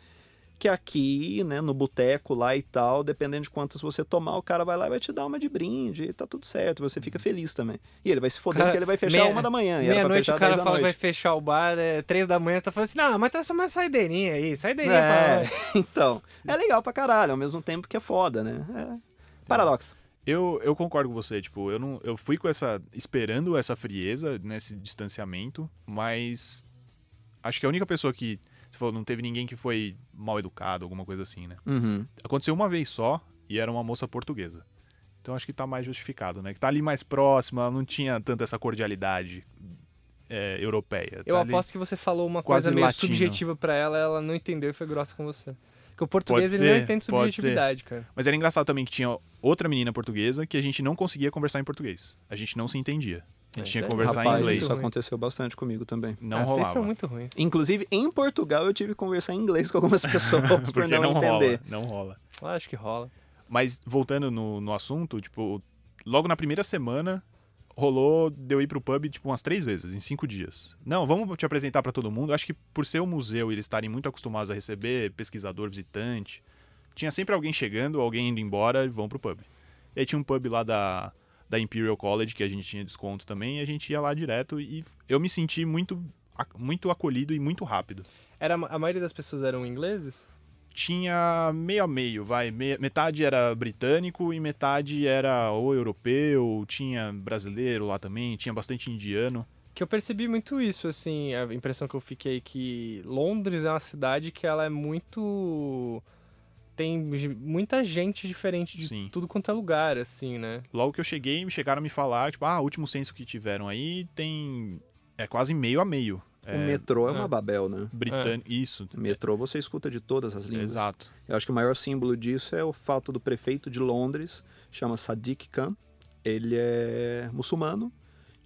que aqui, né, no boteco lá e tal, dependendo de quantas você tomar, o cara vai lá e vai te dar uma de brinde e tá tudo certo. Você fica feliz também. E ele vai se foder Cara, porque ele vai fechar meia- uma da manhã. E era pra Meia-noite fechar o cara 10 da fala que vai noite. fechar o bar, é três da manhã, você tá falando assim, não, mas traz uma saideirinha aí, saideirinha É, pra... <laughs> então, é legal pra caralho, ao mesmo tempo que é foda, né? É paradoxo. Eu, eu concordo com você, tipo, eu não eu fui com essa esperando essa frieza nesse distanciamento, mas acho que a única pessoa que você falou, não teve ninguém que foi mal educado, alguma coisa assim, né? Uhum. Aconteceu uma vez só e era uma moça portuguesa. Então acho que tá mais justificado, né? Que tá ali mais próxima, ela não tinha tanta essa cordialidade é, europeia. Eu tá ali- aposto que você falou uma coisa meio latino. subjetiva pra ela, ela não entendeu e foi grossa com você. Porque o português Pode ele não ser, entende subjetividade, cara. Mas era engraçado também que tinha outra menina portuguesa que a gente não conseguia conversar em português. A gente não se entendia. A gente É, tinha que sério? conversar Rapaz, em inglês. isso aconteceu bastante comigo também. Não ah, vocês rolava. são muito ruins. Inclusive, em Portugal, eu tive que conversar em inglês com algumas <laughs> pessoas por não, não, entender. rola, não rola. Eu acho que rola. Mas voltando no, no assunto, tipo, logo na primeira semana rolou de eu ir pro pub, tipo, umas três vezes, em cinco dias. Não, vamos te apresentar pra todo mundo. Acho que por ser um museu e eles estarem muito acostumados a receber pesquisador, visitante, tinha sempre alguém chegando, alguém indo embora e vão pro pub. E aí tinha um pub lá da, da Imperial College, que a gente tinha desconto também, e a gente ia lá direto e eu me senti muito, muito acolhido e muito rápido. Era, a maioria das pessoas eram ingleses? tinha meio a meio, vai. Me- metade era britânico e metade era ou europeu, tinha brasileiro lá também, tinha bastante indiano. Que eu percebi muito isso, assim, a impressão que eu fiquei que Londres é uma cidade que ela é muito. Tem muita gente diferente de Sim. tudo quanto é lugar, assim, né? Logo que eu cheguei, chegaram a me falar, tipo, ah, o último censo que tiveram aí tem. É quase meio a meio. O É, metrô é uma é. Babel, né? britânico. Isso. O metrô você escuta de todas as línguas. Exato. Eu acho que o maior símbolo disso é o fato do prefeito de Londres, chama Sadiq Khan. Ele é muçulmano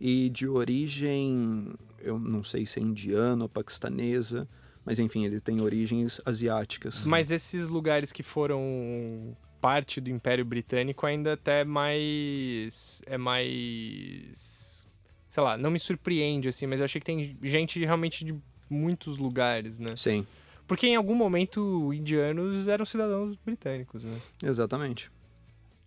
e de origem, eu não sei se é indiana ou paquistanesa, mas enfim, ele tem origens asiáticas. Mas esses lugares que foram parte do Império Britânico ainda até é mais. É mais. Sei lá, não me surpreende, assim, mas eu achei que tem gente realmente de muitos lugares, né? Sim, Porque em algum momento indianos eram cidadãos britânicos, né? exatamente.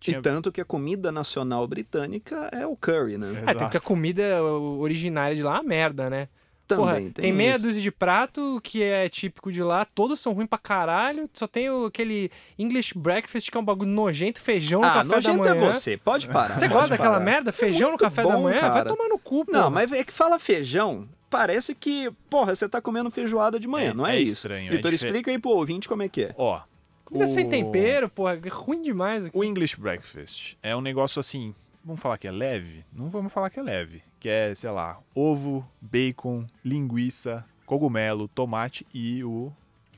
Tinha- E tanto que a comida nacional britânica é o curry, né? É, porque a Exato. comida originária de lá é uma merda, né? Também Porra, tem, tem, meia isso. dúzia de prato que é típico de lá, todos são ruins pra caralho, só tem o- aquele English breakfast que é um bagulho nojento, feijão no Ah, café da nojento é manhã. você, pode parar. Você pode gosta daquela parar. merda? Feijão no café da bom, manhã? Vai cara. tomar no cu, pô. Não, mas é que fala feijão, parece que, porra, você tá comendo feijoada de manhã, É- não é, é isso? estranho, é Vitor, dife- explica aí pro ouvinte como é que é. Ó. Comida sem o- tempero, porra, é ruim demais. aqui. O English Breakfast é um negócio assim. Vamos falar que é leve? Não vamos falar que é leve. Que é, sei lá, ovo, bacon, linguiça, cogumelo, tomate e o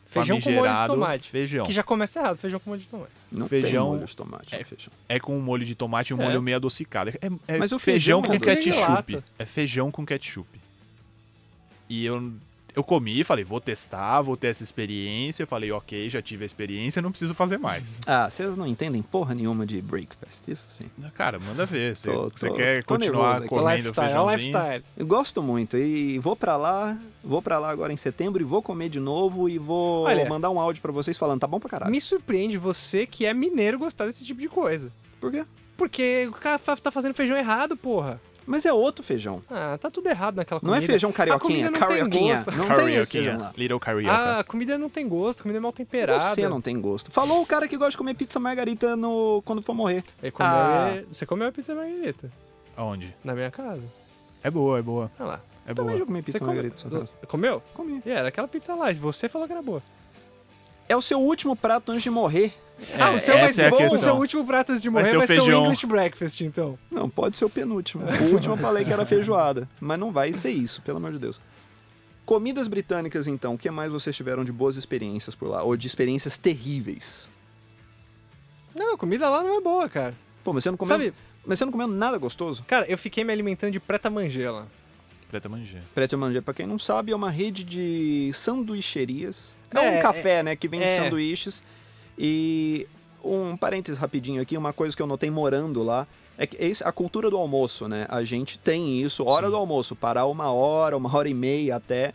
Feijão com molho de tomate. feijão. Que já começa errado, feijão com molho de tomate. Não Feijão tem molho de tomate é- no feijão. É com um molho de tomate e um É. molho meio adocicado. É, é Mas o feijão, feijão é com doce. ketchup. É feijão com ketchup. E eu, eu comi, falei, vou testar, vou ter essa experiência. Eu falei, ok, já tive a experiência, não preciso fazer mais. Ah, vocês não entendem porra nenhuma de breakfast, isso sim. Cara, manda ver. Você Tô- você tô- quer tô continuar comendo lifestyle, é o feijãozinho? lifestyle. Eu gosto muito e vou pra lá, vou para lá agora em setembro e vou comer de novo e vou Olha- mandar um áudio pra vocês falando, tá bom pra caralho. Me surpreende você que é mineiro gostar desse tipo de coisa. Por quê? Porque o cara tá fazendo feijão errado, porra. Mas é outro feijão. Ah, tá tudo errado naquela Não comida. é feijão carioquinha, não tem carioquinha. gosto. Não tem esse feijão Carioquinha. lá. Little carioca. Ah, a comida não tem gosto, a comida é mal temperada. Você não tem gosto. Falou o cara que gosta de comer pizza margarita no... quando for morrer. É comer- Ah. Você comeu a pizza margarita Aonde? na minha casa? É boa, é boa. Olha lá. É Também boa. já comi pizza Você margarita sua casa. Comeu? Comi. E era aquela pizza lá, e você falou que era boa. É o seu último prato antes de morrer. Ah, o seu vai é ser a bom, o seu último prato antes de Vai morrer ser o vai ser o. English breakfast, então. Não, pode ser o penúltimo. O último eu falei que era feijoada. Mas não vai ser isso, pelo amor de Deus. Comidas britânicas, então. O que mais vocês tiveram de boas experiências por lá? Ou de experiências terríveis? Não, a comida lá não é boa, cara. Pô, mas você não comeu, Sabe, mas você não comeu nada gostoso? cara, eu fiquei me alimentando de preta manger lá. Preta mangê. Pret a Manger, pra quem não sabe, é uma rede de sanduicherias. É, É, um café, né, que vende é. sanduíches. E um parênteses rapidinho aqui, uma coisa que eu notei morando lá, é que a cultura do almoço, né? A gente tem isso, hora Sim. do almoço, parar uma hora, uma hora e meia até.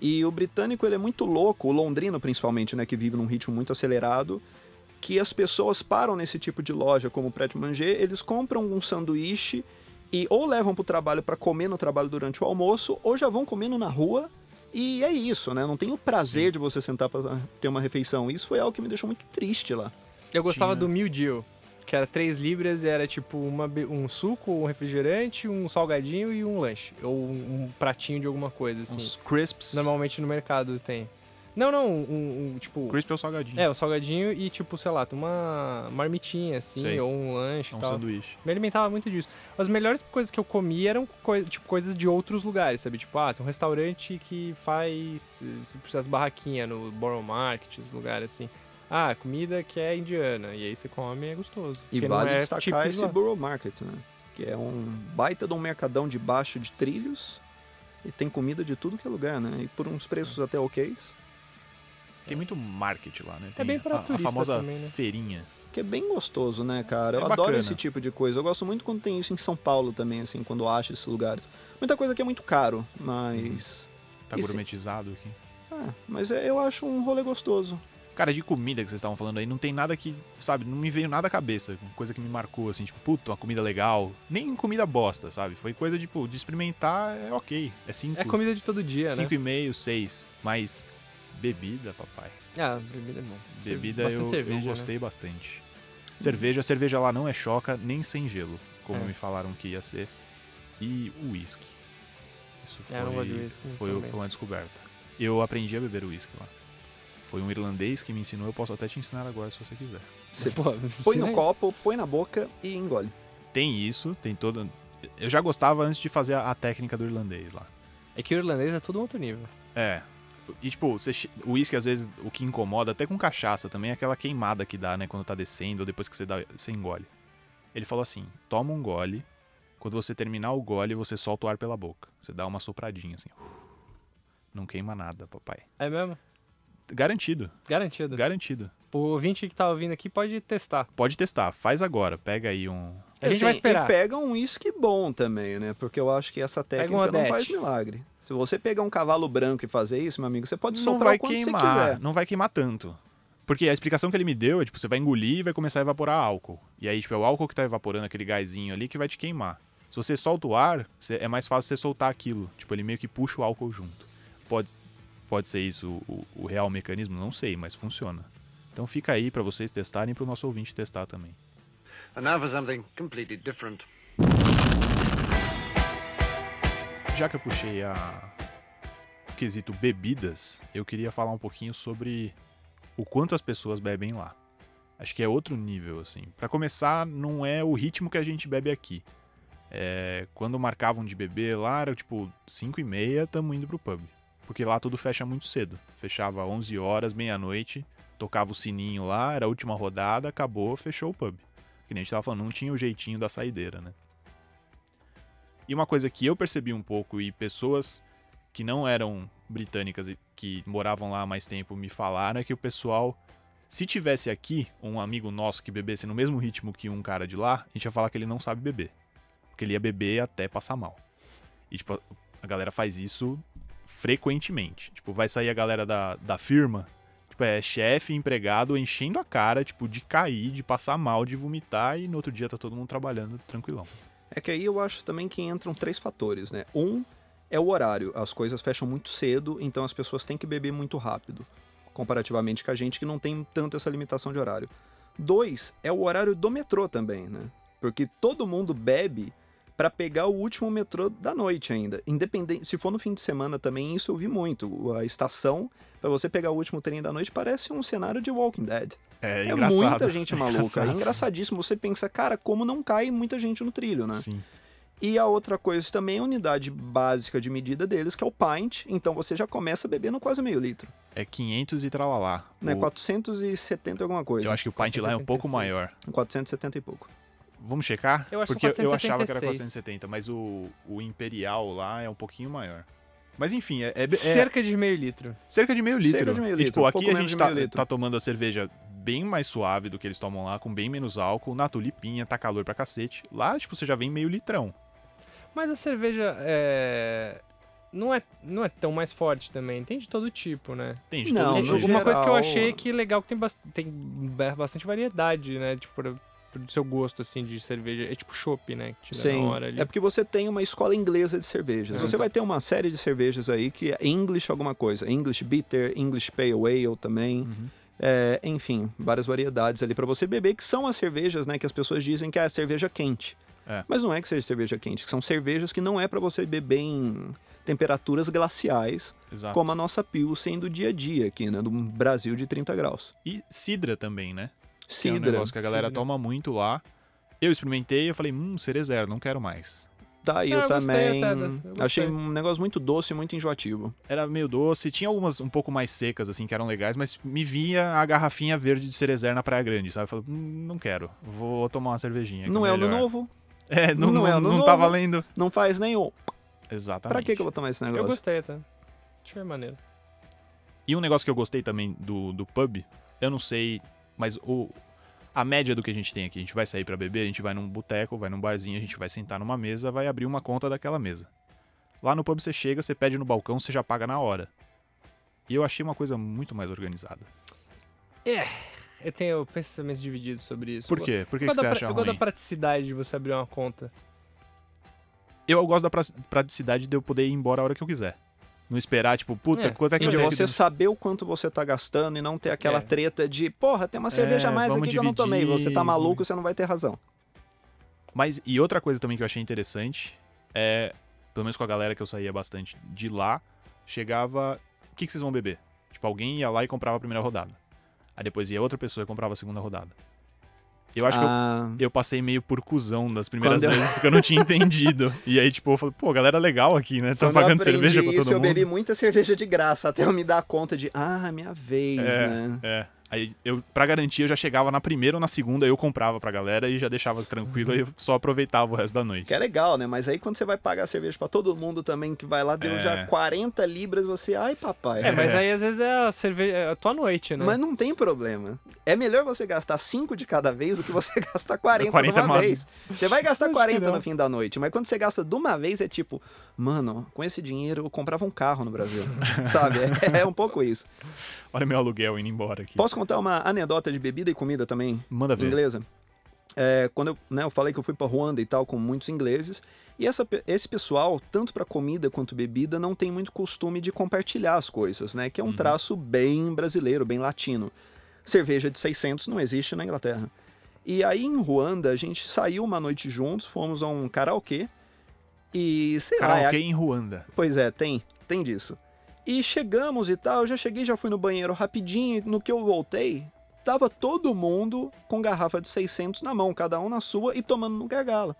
E o britânico, ele é muito louco, o londrino principalmente, né, que vive num ritmo muito acelerado, que as pessoas param nesse tipo de loja, como o Pret Manger, eles compram um sanduíche e ou levam pro trabalho para comer no trabalho durante o almoço, ou já vão comendo na rua. E é isso, né? Não tem o prazer de você sentar para ter uma refeição. Isso foi algo que me deixou muito triste lá. Eu gostava Tinha- do meal deal, que era 3 libras e era tipo uma, um suco, um refrigerante, um salgadinho e um lanche. Ou um, um pratinho de alguma coisa, assim. Uns crisps. Normalmente no mercado tem. Não, não, um, um, tipo... Crisp é o salgadinho. É, o salgadinho e tipo, sei lá, uma marmitinha, assim, Sei. ou um lanche É um tal. sanduíche. Me alimentava muito disso. As melhores coisas que eu comia eram coi tipo, coisas de outros lugares, sabe? Tipo, ah, tem um restaurante que faz eh, tipo, as barraquinhas no Borough Market, os lugares assim. Ah, comida que é indiana. E aí você come e é gostoso. E vale é destacar esse lá. Borough Market, né? Que é um baita de um mercadão debaixo de trilhos e tem comida de tudo que é lugar, né? E por uns preços até ok, Tem muito market lá, né? É Tem bem pra a, a turista famosa também, né? feirinha. que é bem gostoso, né, cara? Eu É adoro esse tipo de coisa. Eu gosto muito quando tem isso em São Paulo também, assim, quando eu acho esses lugares. Muita coisa que é muito caro, mas... Tá Esse- gourmetizado aqui. Ah, mas é- eu acho um rolê gostoso. Cara, de comida que vocês estavam falando aí, não tem nada que, sabe, não me veio nada à cabeça. Coisa que me marcou, assim, tipo, puta, uma comida legal. Nem comida bosta, sabe? Foi coisa, tipo, de experimentar, é ok. É cinco, É comida de todo dia, né? cinco e meio, seis. Mas bebida, papai. Ah, bebida é bom. Bebida eu, cerveja, eu né? gostei bastante. Cerveja, cerveja lá não é choca, nem sem gelo, como É. me falaram que ia ser. E o uísque. Isso foi, É, gosto de whisky foi, foi uma descoberta. Eu aprendi a beber uísque lá. Foi um irlandês que me ensinou, eu posso até te ensinar agora se você quiser. Você põe no copo, põe na boca e engole. Tem isso, tem toda. Eu já gostava antes de fazer a, a técnica do irlandês lá. É que o irlandês é todo um outro nível. É. E tipo, você o uísque às vezes o que incomoda, até com cachaça também, é aquela queimada que dá, né, quando tá descendo ou depois que você, dá, você engole. Ele falou assim: toma um gole, quando você terminar o gole, você solta o ar pela boca. Você dá uma sopradinha assim. Não queima nada, papai. É mesmo? Garantido, Garantido. garantido. O ouvinte que tá ouvindo aqui pode testar. Pode testar, faz agora. Pega aí um. A gente Assim, vai esperar. E pega um uísque bom também, né? Porque eu acho que essa técnica não faz milagre. Se você pegar um cavalo branco e fazer isso, meu amigo, você pode não soprar vai o quanto você queimar, quiser. não vai queimar tanto. Porque a explicação que ele me deu é, tipo, você vai engolir e vai começar a evaporar álcool. E aí, tipo, é o álcool que tá evaporando aquele gásinho ali que vai te queimar. Se você solta o ar, você- é mais fácil você soltar aquilo. Tipo, ele meio que puxa o álcool junto. Pode, pode ser isso o, o real mecanismo? Não sei, mas funciona. Então fica aí pra vocês testarem e pro nosso ouvinte testar também. And now for something completely different. Já que eu puxei a o quesito bebidas, eu queria falar um pouquinho sobre o quanto as pessoas bebem lá. Acho que é outro nível, assim. Pra começar, não é o ritmo que a gente bebe aqui. É, quando marcavam de beber lá, era tipo 5 e meia, tamo indo pro pub. Porque lá tudo fecha muito cedo. Fechava 11 horas, meia-noite, tocava o sininho lá, era a última rodada, acabou, fechou o pub. Que nem a gente tava falando, não tinha o jeitinho da saideira, né? E uma coisa que eu percebi um pouco e pessoas que não eram britânicas e que moravam lá há mais tempo me falaram é que o pessoal, se tivesse aqui um amigo nosso que bebesse no mesmo ritmo que um cara de lá, a gente ia falar que ele não sabe beber. Porque ele ia beber até passar mal. E tipo, a galera faz isso frequentemente. Tipo, vai sair a galera da, da firma, tipo, é chefe, empregado, enchendo a cara, tipo, de cair, de passar mal, de vomitar e no outro dia tá todo mundo trabalhando tranquilão. É que aí eu acho também que entram três fatores, né? Um é o horário. As coisas fecham muito cedo, então as pessoas têm que beber muito rápido, comparativamente com a gente que não tem tanto essa limitação de horário. Dois é o horário do metrô também, né? Porque todo mundo bebe para pegar o último metrô da noite ainda. Independente, se for no fim de semana também, isso eu vi muito. A estação para você pegar o último trem da noite parece um cenário de Walking Dead. É, É engraçado. muita gente É maluca. É <laughs> engraçado. engraçadíssimo. Você pensa, cara, como não cai muita gente no trilho, né? Sim. E a outra coisa também é a unidade básica de medida deles, que é o pint. Então você já começa bebendo quase meio litro. É 500 e tralalá. Né? O- 470 alguma coisa. eu acho que o pint lá é um pouco 476. maior. 470 e pouco. Vamos checar? Eu acho Porque eu achava que era 476. 470, mas o, o Imperial lá é um pouquinho maior. Mas enfim, é, é- é Cerca de meio litro. cerca de meio litro. Cerca de meio E, litro, tipo, um aqui a gente tá, tá tomando a cerveja bem mais suave do que eles tomam lá, com bem menos álcool, na tulipinha, tá calor pra cacete. Lá, tipo, você já vem meio litrão. Mas a cerveja é... Não é, não é tão mais forte também. Tem de todo tipo, né? Tem de Não, todo jeito. Uma coisa que eu geral- achei é que legal que tem, bas- tem ba- bastante variedade, né? Tipo, pro seu gosto, assim, de cerveja. É tipo chopp, né? Que Sim. na hora ali. É porque você tem uma escola inglesa de cervejas. É. Você vai ter uma série de cervejas aí que é English alguma coisa. English Bitter, English Pale Ale também. Uhum. É, enfim, várias variedades ali para você beber, que são as cervejas, né, que as pessoas dizem que é a cerveja quente. É. Mas não é que seja cerveja quente, são cervejas que não é para você beber em temperaturas glaciais, Exato. como a nossa Pilsen do dia a dia aqui, né, do Brasil de 30 graus. E cidra também, né? Que é um Cidra. negócio que a galera Cidra. toma muito lá. Eu experimentei e eu falei, hum, cerezeiro, não quero mais. Tá, É, eu, eu também. até, eu. Achei um negócio muito doce e muito enjoativo. Era meio doce, tinha algumas um pouco mais secas, assim, que eram legais, mas me via a garrafinha verde de cerezer na Praia Grande, sabe? Eu falei, "Hum, não quero, vou tomar uma cervejinha. não é ano melhor." novo, <laughs> É, não, Não não, é ano não novo. tá valendo. não faz nem o. Exatamente. Pra que, que eu vou tomar esse Eu negócio? gostei até. Achei maneiro. E um negócio que eu gostei também do, do pub, eu não sei, mas o, a média do que a gente tem aqui, a gente vai sair pra beber, a gente vai num boteco, vai num barzinho, a gente vai sentar numa mesa, vai abrir uma conta daquela mesa. Lá no pub você chega, você pede no balcão, você já paga na hora. E eu achei uma coisa muito mais organizada. Eu tenho pensamentos divididos sobre isso. Por quê? Por que, que você pra- acha Eu gosto da ruim? praticidade de você abrir uma conta. Eu gosto da pra- praticidade de eu poder ir embora a hora que eu quiser. Não esperar, tipo, puta, É, quanto é que E eu de você que- saber o quanto você tá gastando e não ter aquela É. treta de, porra, tem uma cerveja a É, mais aqui que eu não tomei. dividir, Você tá maluco, você não vai ter razão. Mas, e outra coisa também que eu achei interessante é, pelo menos com a galera que eu saía bastante de lá, chegava. O que, que vocês vão beber? Tipo, alguém ia lá e comprava a primeira rodada. Aí depois ia outra pessoa e comprava a segunda rodada. Eu acho que eu, ah, eu passei meio por cuzão das primeiras Quando eu- vezes porque eu não tinha <laughs> entendido. E aí, tipo, eu falei, pô, galera legal aqui, né? Tá quando eu pagando cerveja pra isso, todo eu mundo. bebi muita cerveja de graça, até eu me dar conta de, ah, minha vez, É, né? é. Aí eu, pra garantir, eu já chegava na primeira ou na segunda, eu comprava pra galera e já deixava tranquilo e eu só aproveitava o resto da noite. Que é legal, né? Mas aí quando você vai pagar cerveja pra todo mundo também, que vai lá, deu É. já 40 libras, você, ai papai. É, mas aí às vezes é a cerveja, é a tua noite, né? Mas não tem problema. É melhor você gastar 5 de cada vez do que você <laughs> gastar 40, 40 de uma ma- vez. Você vai gastar Acho que 40 não. no fim da noite, mas quando você gasta de uma vez é tipo, mano, com esse dinheiro eu comprava um carro no Brasil. <laughs> Sabe? É, é um pouco isso. Olha meu aluguel indo embora aqui. Posso contar uma anedota de bebida e comida também? Manda ver. inglesa. É, quando eu, né, eu falei que eu fui para Ruanda e tal, com muitos ingleses, e essa, esse pessoal, tanto para comida quanto bebida, não tem muito costume de compartilhar as coisas, né? Que é um traço bem brasileiro, bem latino. Cerveja de 600 não existe na Inglaterra. E aí em Ruanda, a gente saiu uma noite juntos, fomos a um karaokê, e sei lá... é Karaokê em Ruanda. Pois é, tem, tem disso. E chegamos e tal, eu já cheguei, já fui no banheiro rapidinho, no que eu voltei, tava todo mundo com garrafa de 600 na mão, cada um na sua e tomando no gargalo.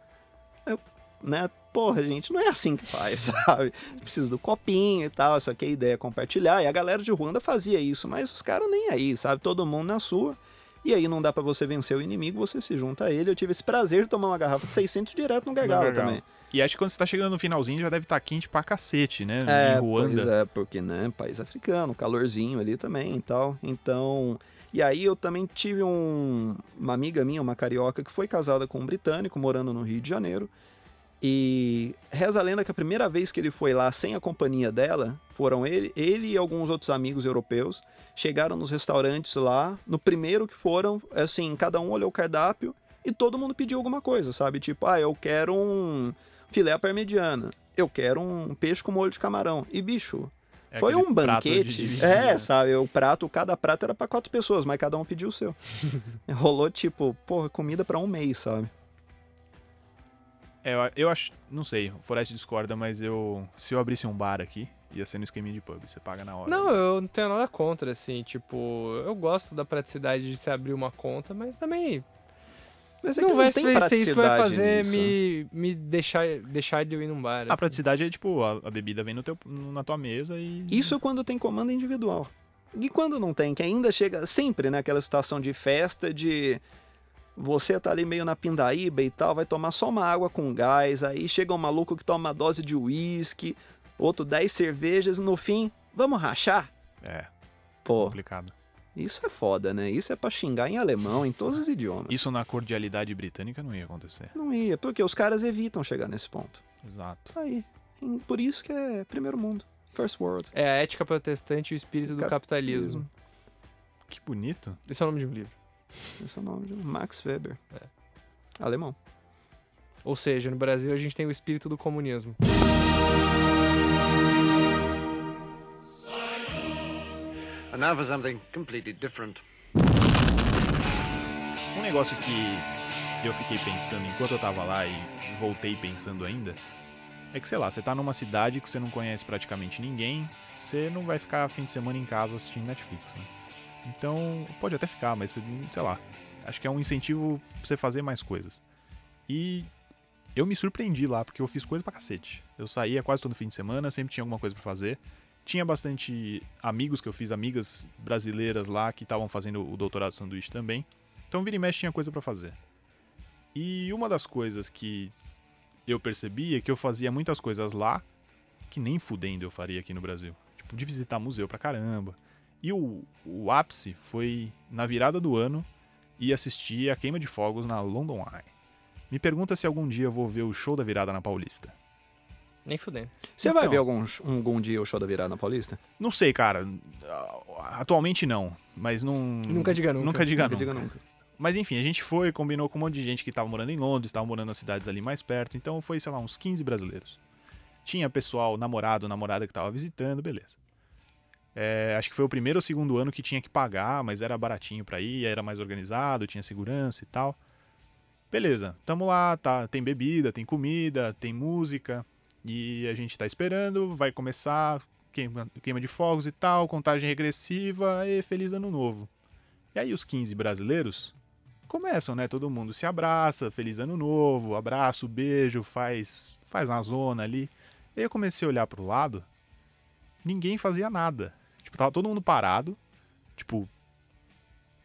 Eu, né, porra, gente, não é assim que faz, <laughs> sabe? Precisa do copinho e tal, só que a ideia é compartilhar. E a galera de Ruanda fazia isso, mas os caras nem aí, sabe? Todo mundo na sua. E aí não dá pra você vencer o inimigo, você se junta a ele. Eu tive esse prazer de tomar uma garrafa de 600 direto no gargalo, gargalo. também. E acho que quando você tá chegando no finalzinho já deve estar quente pra cacete, né? É, em Ruanda. pois é, porque, né, país africano, calorzinho ali também e tal. Então, e aí eu também tive um- uma amiga minha, uma carioca, que foi casada com um britânico, morando no Rio de Janeiro. E reza a lenda que a primeira vez que ele foi lá sem a companhia dela, foram ele, ele e alguns outros amigos europeus, chegaram nos restaurantes lá, no primeiro que foram, assim, cada um olhou o cardápio e todo mundo pediu alguma coisa, sabe? Tipo, ah, eu quero um filé à parmegiana, eu quero um peixe com molho de camarão. E, bicho, É foi um banquete. É, né? sabe? O prato, cada prato era pra quatro pessoas, mas cada um pediu o seu. <laughs> Rolou, tipo, porra, comida pra um mês, sabe? É, eu, eu acho. Não sei, o Forest discorda, mas eu. Se eu abrisse um bar aqui, ia ser no esqueminha de pub. Você paga na hora. Não, eu não tenho nada contra, assim, tipo, eu gosto da praticidade de se abrir uma conta, mas também Mas é não que vai não tem ser isso que vai fazer nisso. me, me deixar, deixar de eu ir num bar. A assim. praticidade é tipo, a, a bebida vem no teu, na tua mesa e. Isso quando tem comando individual. E quando não tem, que ainda chega sempre naquela situação de festa de você tá ali meio na pindaíba e tal, vai tomar só uma água com gás, aí chega um maluco que toma uma dose de uísque, outro 10 cervejas e no fim, vamos rachar? É, Pô, complicado. isso é foda, né? Isso é pra xingar em alemão, em todos os idiomas. Isso na cordialidade britânica não ia acontecer. Não ia, porque os caras evitam chegar nesse ponto. Exato. Aí, por isso que é primeiro mundo, first world. É a ética protestante e o espírito do capitalismo. Que bonito. Esse é o nome de um livro. Esse é o nome de Max Weber. É. Alemão. Ou seja, no Brasil a gente tem o espírito do comunismo. And now for something completely different. Um negócio que eu fiquei pensando enquanto eu tava lá e voltei pensando ainda, é que, sei lá, você tá numa cidade que você não conhece praticamente ninguém, você não vai ficar fim de semana em casa assistindo Netflix, né? Então, pode até ficar, mas, sei lá, acho que é um incentivo pra você fazer mais coisas. E eu me surpreendi lá, porque eu fiz coisa pra cacete. Eu saía quase todo fim de semana, sempre tinha alguma coisa pra fazer. Tinha bastante amigos que eu fiz, amigas brasileiras lá que estavam fazendo o doutorado sanduíche também. Então, vira e mexe tinha coisa pra fazer. E uma das coisas que eu percebi é que eu fazia muitas coisas lá que nem fudendo eu faria aqui no Brasil. Tipo, de visitar museu pra caramba. E o, o ápice foi na virada do ano e assistir a queima de fogos na London Eye. Me pergunta se algum dia eu vou ver o show da virada na Paulista. Nem fudendo. Você vai Então. ver algum, um, algum dia o show da virada na Paulista? Não sei, cara. Atualmente não, mas não. Nunca diga nunca. Nunca diga Nunca nunca. diga nunca. Mas enfim, a gente foi, combinou com um monte de gente que tava morando em Londres, tava morando nas cidades ali mais perto, então foi, sei lá, uns 15 brasileiros. Tinha pessoal, namorado, namorada que tava visitando, beleza. É, acho que foi o primeiro ou segundo ano que tinha que pagar, mas era baratinho pra ir, era mais organizado, tinha segurança e tal. Beleza, tamo lá, tá, tem bebida, tem comida, tem música, e a gente tá esperando, vai começar queima, queima de fogos e tal, contagem regressiva, e feliz ano novo. E aí os 15 brasileiros começam, né? Todo mundo se abraça, feliz ano novo, abraço, beijo, faz, faz uma zona ali. E aí eu comecei a olhar pro lado, ninguém fazia nada. Tipo, tava todo mundo parado, tipo,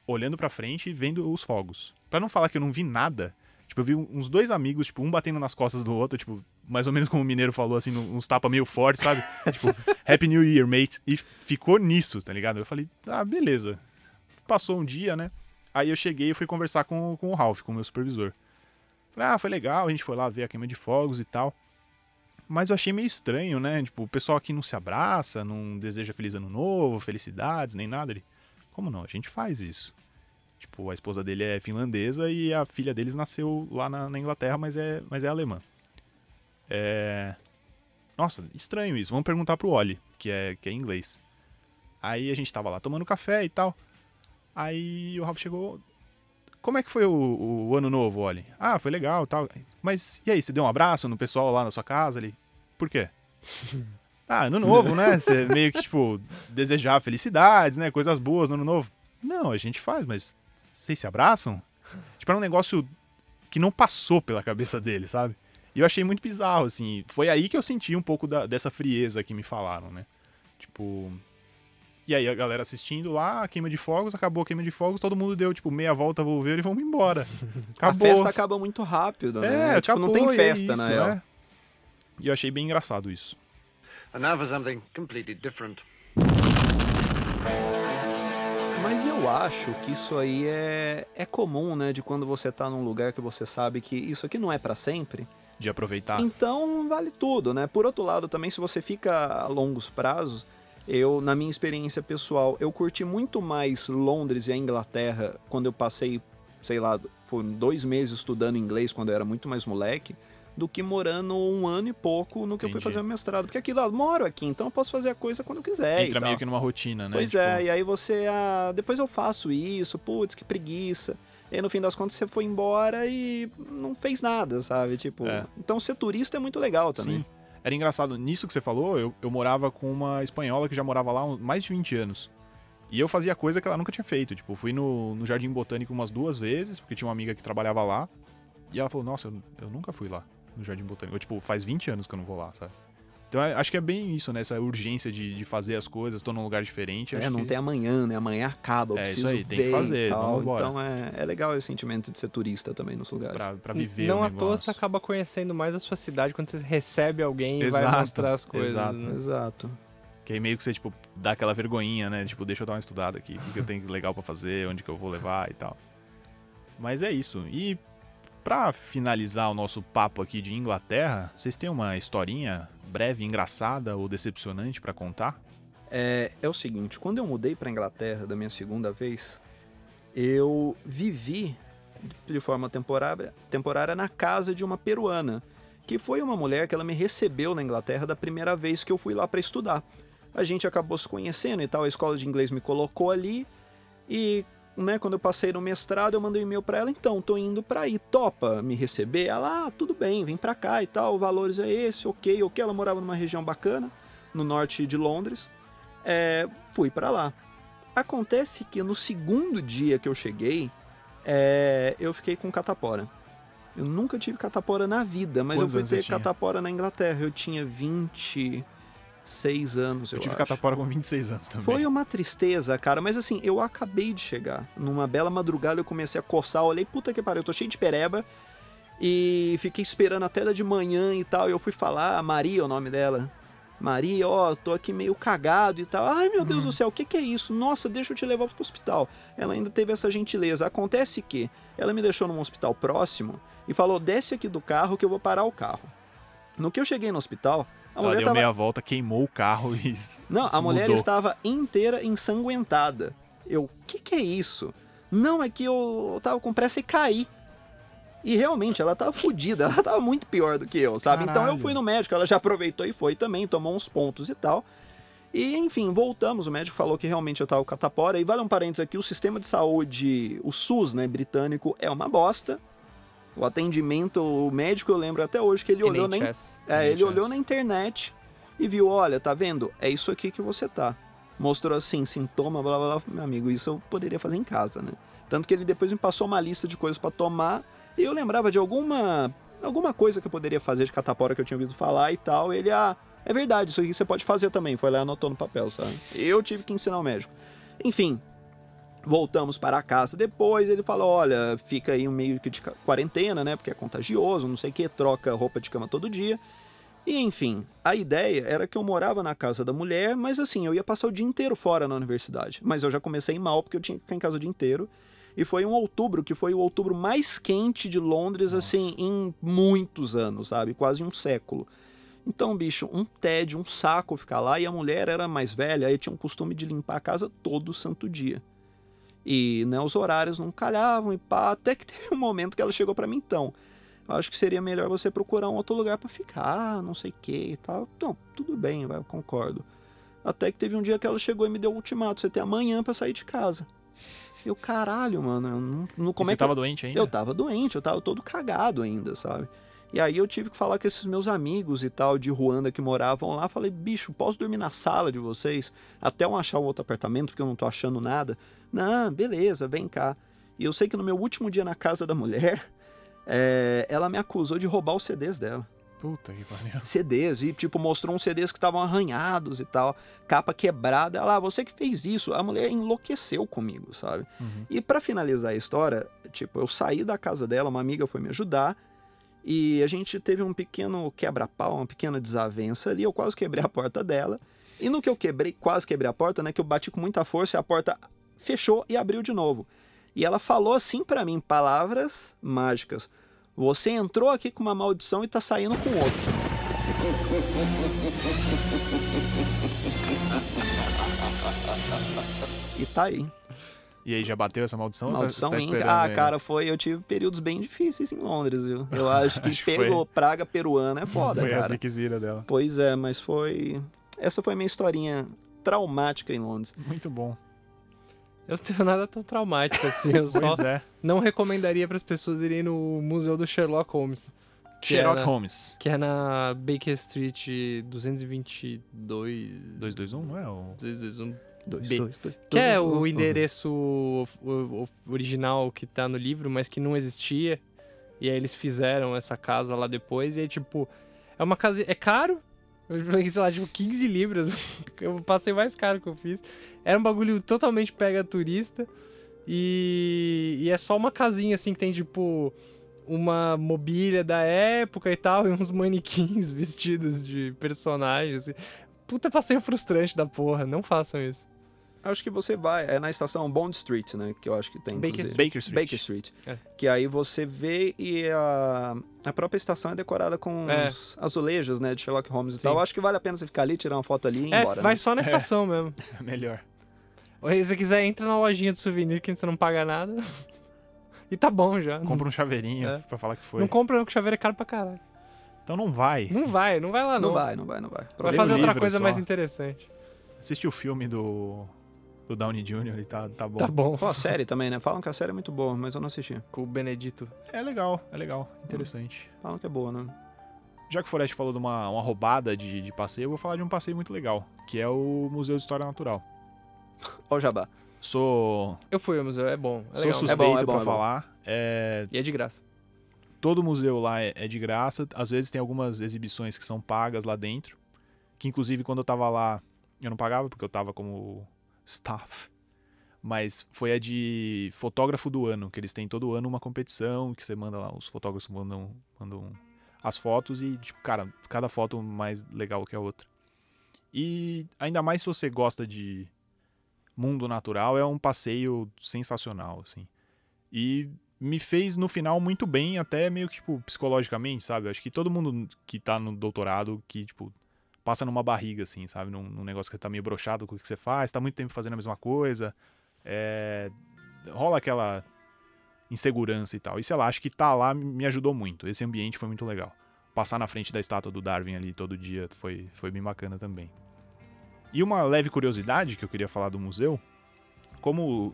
olhando pra frente e vendo os fogos. Pra não falar que eu não vi nada, tipo, eu vi uns dois amigos, tipo, um batendo nas costas do outro, tipo, mais ou menos como o mineiro falou, assim, uns tapas meio fortes, sabe? <laughs> tipo, Happy New Year, mate. E ficou nisso, tá ligado? Eu falei, ah, beleza. Passou um dia, né? Aí eu cheguei e fui conversar com, com o Ralph, com o meu supervisor. Falei, ah, foi legal, a gente foi lá ver a queima de fogos e tal. Mas eu achei meio estranho, né? Tipo, o pessoal aqui não se abraça, não deseja feliz ano novo, felicidades, nem nada. Ele, como não? A gente faz isso. Tipo, a esposa dele é finlandesa e a filha deles nasceu lá na, na Inglaterra, mas é, mas é alemã. É... Nossa, estranho isso. Vamos perguntar pro Oli, que é, que é inglês. Aí a gente tava lá tomando café e tal. Aí o Ralph chegou. Como é que foi o, o ano novo, Oli? Ah, foi legal tal. Mas e aí, você deu um abraço no pessoal lá na sua casa ali? Por quê? <laughs> ah, ano novo, né? Você meio que, tipo, desejar felicidades, né? Coisas boas no ano novo. Não, a gente faz, mas vocês se abraçam? Tipo, era um negócio que não passou pela cabeça dele, sabe? E eu achei muito bizarro, assim. Foi aí que eu senti um pouco da- dessa frieza que me falaram, né? Tipo. E aí a galera assistindo lá, a queima de fogos, acabou a queima de fogos, todo mundo deu, tipo, meia volta, volveu e vamos embora. <laughs> Acabou. A festa acaba muito rápido, né? É, tipo, não acabou, tem e é festa, isso, na real. né? E eu achei bem engraçado isso. And now for something completely different. Mas eu acho que isso aí é, é comum, né? De quando você tá num lugar que você sabe que isso aqui não é pra sempre. De aproveitar. Então vale tudo, né? Por outro lado, também se você fica a longos prazos, eu, na minha experiência pessoal, eu curti muito mais Londres e a Inglaterra quando eu passei, sei lá, foram dois meses estudando inglês quando eu era muito mais moleque, do que morando um ano e pouco no que eu fui Entendi. fazer o mestrado. Porque aqui lá, moro aqui, então eu posso fazer a coisa quando eu quiser. Entra meio que numa rotina, né? Pois Tipo, é, e aí você, ah, depois eu faço isso, putz, que preguiça. E no fim das contas você foi embora e não fez nada, sabe? Tipo, É. então ser turista é muito legal também. Sim. Era engraçado, nisso que você falou, eu, eu morava com uma espanhola que já morava lá há mais de 20 anos. E eu fazia coisa que ela nunca tinha feito. Tipo, fui no, no Jardim Botânico umas duas vezes, porque tinha uma amiga que trabalhava lá. E ela falou, nossa, eu, eu nunca fui lá no Jardim Botânico. Eu, tipo, faz 20 anos que eu não vou lá, sabe? Então é- acho que é bem isso, né? Essa urgência de, de fazer as coisas, tô num lugar diferente. É, acho não que... tem amanhã, né? Amanhã acaba, eu É, isso preciso aí, tem que fazer, e tal. vamos embora. Então é, é legal esse sentimento de ser turista também nos lugares. Pra, pra viver Não o à toa você acaba conhecendo mais a sua cidade quando você recebe alguém e vai Exato, mostrar as coisas. exato. né? Exato. Que aí meio que você, tipo, dá aquela vergonhinha, né? Tipo, deixa eu dar uma estudada aqui, o que que eu tenho legal pra fazer, onde que eu vou levar e tal. Mas é isso. E pra finalizar o nosso papo aqui de Inglaterra, vocês têm uma historinha breve, engraçada ou decepcionante pra contar? É, é o seguinte, quando eu mudei pra Inglaterra da minha segunda vez, eu vivi de forma temporária, temporária na casa de uma peruana, que foi uma mulher que ela me recebeu na Inglaterra da primeira vez que eu fui lá para estudar. A gente acabou se conhecendo e tal, a escola de inglês me colocou ali e né, quando eu passei no mestrado, eu mandei um e-mail para ela, então, tô indo para aí, topa me receber? Ela, ah, tudo bem, vem para cá e tal, valores é esse, ok, ok. Ela morava numa região bacana, no norte de Londres. É, fui para lá. Acontece que no segundo dia que eu cheguei, é, eu fiquei com catapora. Eu nunca tive catapora na vida, mas Quantos eu fui ter catapora na Inglaterra. Eu tinha 26 anos, eu, Eu, tive acho. catapora com 26 anos também. Foi uma tristeza, cara, mas assim, eu acabei de chegar. Numa bela madrugada eu comecei a coçar, olhei, puta que pariu, eu tô cheio de pereba. E fiquei esperando até da de manhã e tal. E eu fui falar, a Maria, o nome dela. Maria, ó, tô aqui meio cagado e tal. Ai, meu Deus do céu, o que, que é isso? Nossa, deixa eu te levar pro hospital. Ela ainda teve essa gentileza. Acontece que ela me deixou num hospital próximo e falou: desce aqui do carro que eu vou parar o carro. No que eu cheguei no hospital, a Ela mulher deu tava meia volta, queimou o carro e. <laughs> não, se a mulher mudou. estava inteira ensanguentada. Eu, o que, que é isso? Não, é que eu tava com pressa e caí. E realmente, ela tava fodida, ela tava muito pior do que eu, sabe? Então eu Caralho. fui no médico, ela já aproveitou e foi também, tomou uns pontos e tal. E enfim, voltamos, o médico falou que realmente eu tava com catapora. E vale um parênteses aqui, o sistema de saúde, o SUS, né, britânico, é uma bosta. O atendimento, o médico, eu lembro até hoje que ele olhou na, NHS. é, ele NHS. olhou na internet e viu, olha, tá vendo? É isso aqui que você tá. Mostrou assim, sintoma, blá blá blá. Meu amigo, isso eu poderia fazer em casa, né? Tanto que ele depois me passou uma lista de coisas pra tomar e eu lembrava de alguma alguma coisa que eu poderia fazer de catapora que eu tinha ouvido falar e tal. Ele, ah, é verdade, isso aqui você pode fazer também. Foi lá e anotou no papel, sabe? Eu tive que ensinar o médico. Enfim, voltamos para a casa depois. Ele falou: olha, fica aí um meio que de quarentena, né? Porque é contagioso, não sei o que, troca roupa de cama todo dia. E enfim, a ideia era que eu morava na casa da mulher, mas assim, eu ia passar o dia inteiro fora na universidade. Mas eu já comecei mal porque eu tinha que ficar em casa o dia inteiro. E foi um outubro, que foi o outubro mais quente de Londres, assim, em muitos anos, sabe? Quase um século. Então, bicho, um tédio, um saco ficar lá. E a mulher era mais velha, aí tinha um costume de limpar a casa todo santo dia. E né, os horários não calhavam e pá, até que <laughs> teve um momento que ela chegou pra mim, então. Acho que seria melhor você procurar um outro lugar pra ficar, não sei o que e tal. Não, tudo bem, vai, eu concordo. Até que teve um dia que ela chegou e me deu o ultimato: você tem amanhã pra sair de casa. Eu, caralho, mano, eu não, não E como você é que eu- tava doente ainda? eu tava doente, eu tava todo cagado ainda, sabe? E aí eu tive que falar com esses meus amigos e tal de Ruanda que moravam lá. Falei, bicho, posso dormir na sala de vocês até eu achar um outro apartamento, porque eu não tô achando nada. Não, beleza, vem cá. E eu sei que no meu último dia na casa da mulher, é, <laughs> ela me acusou de roubar os CDs dela. Puta que pariu. <laughs> CDs e tipo mostrou uns CDs que estavam arranhados e tal, capa quebrada. Ela, ah, você que fez isso. A mulher enlouqueceu comigo, sabe? Uhum. E pra finalizar a história, tipo, eu saí da casa dela, uma amiga foi me ajudar e a gente teve um pequeno quebra-pau, uma pequena desavença ali. Eu quase quebrei a porta dela. E no que eu quebrei, quase quebrei a porta, né, que eu bati com muita força e a porta fechou e abriu de novo. E ela falou assim pra mim, palavras mágicas: "Você entrou aqui com uma maldição e tá saindo com outra". <laughs> E tá aí. E aí, já bateu essa maldição? ou tá- Maldição tá esperando Ah, cara, foi. Eu tive períodos bem difíceis em Londres, viu? <laughs> Eu acho que Acho que pegou praga peruana é foda, Foi a cara. ziquezira dela. Pois é, mas foi. Essa foi minha historinha traumática em Londres. Muito bom. Eu não tenho nada tão traumático assim. Eu <laughs> só é. não recomendaria para as pessoas irem no Museu do Sherlock Holmes. Que Sherlock é na- Holmes. Que é na Baker Street 222. 221, não é? O... 221. Dois, B. dois, dois. Que é o endereço original que tá no livro, mas que não existia. E aí eles fizeram essa casa lá depois. E aí, tipo, é uma casa. É caro. Eu paguei, sei lá, tipo, 15 libras. <laughs> Eu passei mais caro que eu fiz. Era um bagulho totalmente pega turista. E, e é só uma casinha assim que tem, tipo, uma mobília da época e tal. E uns manequins <laughs> vestidos de personagens. assim. Puta passeio frustrante da porra. Não façam isso. Acho que você vai. É na estação Bond Street, né? Que eu acho que tem. Baker. Baker Street. Baker Street. É. Que aí você vê e a, a própria estação é decorada com É. uns azulejos, né? De Sherlock Holmes e Sim. tal. Acho que vale a pena você ficar ali, tirar uma foto ali e ir É, embora. vai né? só na estação mesmo. <laughs> Melhor. Ou se você quiser, entra na lojinha de souvenir que você não paga nada. <laughs> e tá bom já. Compra um chaveirinho É. pra falar que foi. Não compra não, que chaveiro é caro pra caralho. Então não vai. Não vai, não vai lá não. Não vai, não vai, não vai. Vai fazer outra coisa só. mais interessante. Assiste o filme do, do Downey Jr. e tá, tá bom. Tá bom. Pô, a série também, né? Falam que a série é muito boa, mas eu não assisti. Com o Benedito. É legal, é legal. Interessante. Falam que é boa, né? Já que o Forest falou de uma, uma roubada de, de passeio, eu vou falar de um passeio muito legal, que é o Museu de História Natural. <laughs> Ó jabá. Sou, Eu fui ao museu, é bom. É sou legal. suspeito É bom, é bom, pra é bom. falar. É, E é de graça. todo museu lá é, é de graça. Às vezes tem algumas exibições que são pagas lá dentro. Que inclusive quando eu tava lá, eu não pagava porque eu tava como staff. Mas foi a de fotógrafo do ano, que eles têm todo ano uma competição, que você manda lá, os fotógrafos mandam, mandam as fotos e, tipo, cara, cada foto mais legal que a outra. E ainda mais se você gosta de mundo natural, é um passeio sensacional, assim. E me fez no final muito bem, até meio que, tipo, psicologicamente, sabe? Eu acho que todo mundo que tá no doutorado, que, tipo, passa numa barriga, assim, sabe? Num, num negócio que tá meio brochado com o que você faz, tá muito tempo fazendo a mesma coisa. É... Rola aquela insegurança e tal. E sei lá, acho que tá lá me ajudou muito. Esse ambiente foi muito legal. Passar na frente da estátua do Darwin ali todo dia foi, foi bem bacana também. E uma leve curiosidade que eu queria falar do museu, como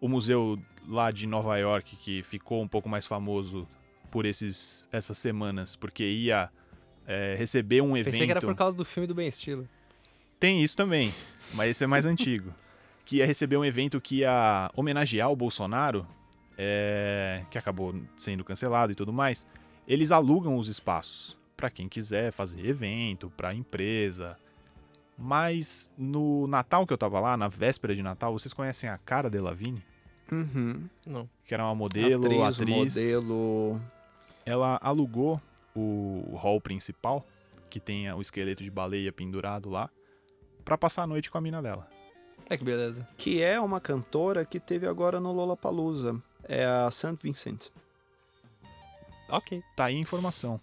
o museu lá de Nova York, que ficou um pouco mais famoso por esses, essas semanas, porque ia é, receber um evento. Pensei que era por causa do filme do Ben Stiller. Tem isso também, mas esse é mais <laughs> antigo. Que ia receber um evento que ia homenagear o Bolsonaro, é, que acabou sendo cancelado e tudo mais. Eles alugam os espaços para quem quiser fazer evento, para empresa. Mas no Natal que eu tava lá, na véspera de Natal, vocês conhecem a Cara Delevingne? Uhum. Não. Que era uma modelo, atriz, atriz. modelo. Ela alugou o hall principal, que tem o esqueleto de baleia pendurado lá, pra passar a noite com a mina dela. É que beleza. Que é uma cantora que teve agora no Lollapalooza. É a St. Vincent. Ok. Tá aí a informação.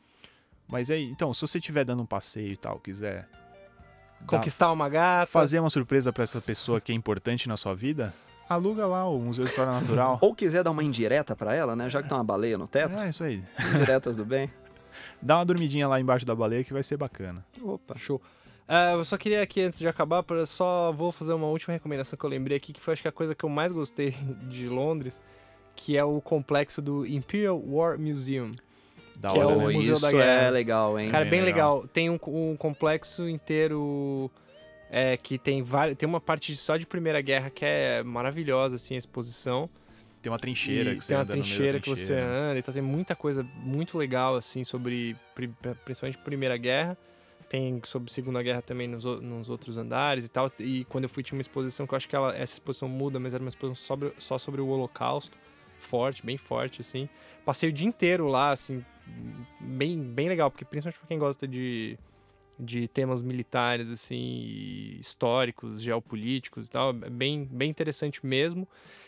Mas aí, então, se você estiver dando um passeio e tal, quiser dar- Conquistar uma gata. fazer uma surpresa pra essa pessoa que é importante na sua vida, aluga lá o Museu de História Natural. <laughs> Ou quiser dar uma indireta pra ela, né? Já que tem uma baleia no teto. é isso aí. Indiretas do bem. Dá uma dormidinha lá embaixo da baleia que vai ser bacana. Opa. Show. Ah, eu só queria aqui, antes de acabar, pra- só vou fazer uma última recomendação que eu lembrei aqui, que foi acho que a coisa que eu mais gostei <laughs> de Londres, que é o complexo do Imperial War Museum. Da Que é hora, o né? Museu da isso Guerra. é legal, hein? Cara, bem bem legal. legal. Tem um, um complexo inteiro é, que tem vários, tem uma parte só de Primeira Guerra que é maravilhosa, assim, a exposição. Tem uma trincheira E que você tem uma trincheira que você trincheira. anda, então tem muita coisa muito legal, assim, sobre pri- principalmente Primeira Guerra. Tem sobre Segunda Guerra também nos, nos outros andares e tal. E quando eu fui, tinha uma exposição que eu acho que ela, essa exposição muda, mas era uma exposição sobre- só sobre o Holocausto. Forte, bem forte, assim. Passei o dia inteiro lá, assim, bem, bem legal, porque principalmente pra quem gosta de, de temas militares, assim, históricos, geopolíticos e tal, é bem, bem interessante mesmo.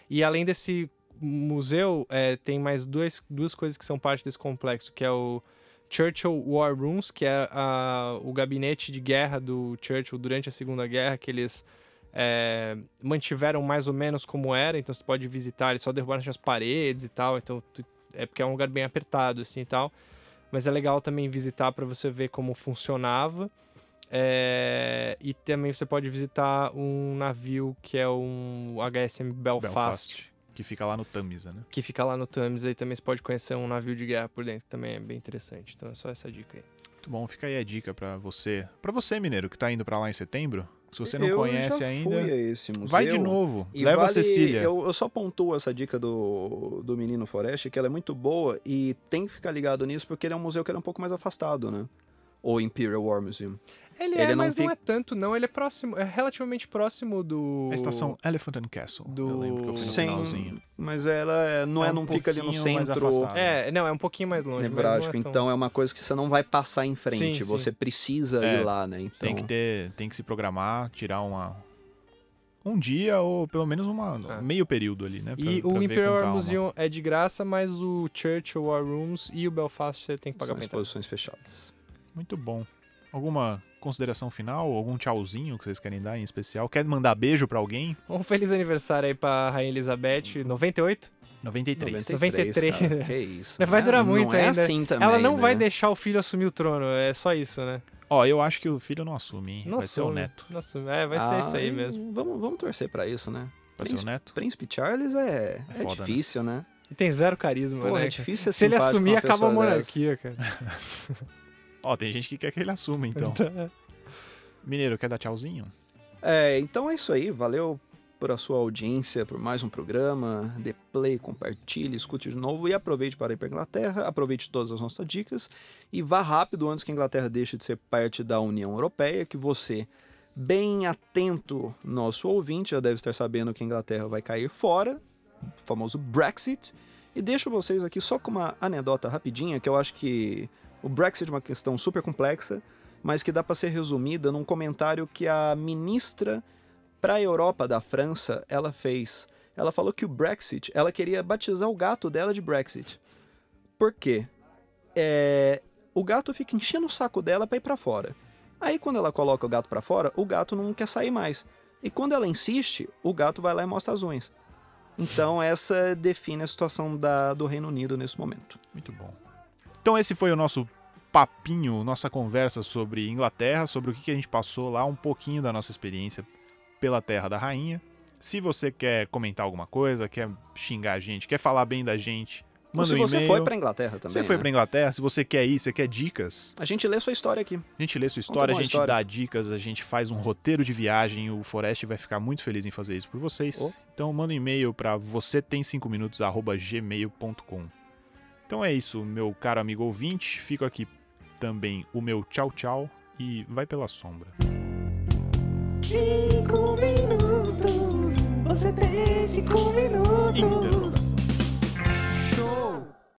E além desse museu, é, tem mais duas, duas coisas que são parte desse complexo, que é o Churchill War Rooms, que é a- o gabinete de guerra do Churchill durante a Segunda Guerra, que eles é, mantiveram mais ou menos como era, então você pode visitar, eles só derrubaram as paredes e tal, então é porque é um lugar bem apertado assim e tal. Mas é legal também visitar para você ver como funcionava. É, e também você pode visitar um navio que é um HSM Belfast, Belfast, que fica lá no Tamisa, né? que fica lá no Thames. Aí também você pode conhecer um navio de guerra por dentro, que também é bem interessante. Então é só essa dica aí. Muito bom, fica aí a dica pra você. Pra você, mineiro, que tá indo pra lá em setembro. Se você não eu conhece já ainda, fui a esse museu. vai de novo. E Leva vale, a Cecília. Eu, eu só pontuo essa dica do, do Menino Forest, que ela é muito boa e tem que ficar ligado nisso, porque ele é um museu que ele é um pouco mais afastado, né? O Imperial War Museum. Ele, Ele é, não mas não é tanto, não. Ele é próximo, é relativamente próximo do. A estação Elephant and Castle. do- Eu lembro que eu fui no Sem, finalzinho. mas ela é- não É é, um não fica ali no centro. É, não, é um pouquinho mais longe. nevrálgico, é tão- então é uma coisa que você não vai passar em frente, Sim, sim. você precisa É, ir lá, né? Então, Tem que ter, tem que se programar, tirar uma um dia ou pelo menos uma É. meio período ali, né? pra- E pra o Imperial War. Museum é de graça, mas o Churchill War Rooms e o Belfast você tem que pagar são exposições fechadas. Muito bom. Alguma consideração final? Algum tchauzinho que vocês querem dar em especial? Quer mandar beijo pra alguém? Um feliz aniversário aí pra Rainha Elizabeth, 98. 93. 93. cara, que isso. Vai durar não muito é ainda. assim também, Ela não né? vai deixar o filho assumir o trono, é só isso, né? Ó, eu acho que o filho não assume, hein? Não vai ser o assume, neto. não assume. É, vai ser isso aí Ah, mesmo. Vamos, vamos torcer pra isso, né? Vai ser o neto? Príncipe Charles é, É é, foda, né? difícil, né? E tem zero carisma, Porra, né? é difícil ser Se ele assumir, acaba a pessoa dessa. monarquia, cara. <laughs> Ó, tem gente que quer que ele assuma, então. <laughs> Mineiro, quer dar tchauzinho? É, então é isso aí. Valeu por sua audiência, por mais um programa. Dê play, compartilhe, escute de novo e aproveite para ir para a Inglaterra. Aproveite todas as nossas dicas e vá rápido antes que a Inglaterra deixe de ser parte da União Europeia, que você, bem atento, nosso ouvinte, já deve estar sabendo que a Inglaterra vai cair fora, o famoso Brexit. E deixo vocês aqui só com uma anedota rapidinha, que eu acho que o Brexit é uma questão super complexa, mas que dá para ser resumida num comentário que a ministra para a Europa da França ela fez. Ela falou que o Brexit, ela queria batizar o gato dela de Brexit. Por quê? É, o gato fica enchendo o saco dela para ir para fora. Aí quando ela coloca o gato para fora, o gato não quer sair mais. E quando ela insiste, o gato vai lá e mostra as unhas. Então essa define a situação da, do Reino Unido nesse momento. Muito bom. Então esse foi o nosso papinho, nossa conversa sobre Inglaterra, sobre o que a gente passou lá, um pouquinho da nossa experiência pela Terra da Rainha. Se você quer comentar alguma coisa, quer xingar a gente, quer falar bem da gente, Ou manda se um você foi para Inglaterra também. Você foi né? pra Inglaterra, se você quer ir, você quer dicas, A gente lê sua história aqui. a gente lê sua história, a gente história. dá dicas, a gente faz um roteiro de viagem, o Forest vai ficar muito feliz em fazer isso por vocês. Oh. Então manda um e-mail para você tem 5 minutos gmail.com. Então é isso, meu caro amigo ouvinte, fico aqui também o meu tchau tchau e vai pela sombra. Cinco minutos. Você tem cinco minutos. Então.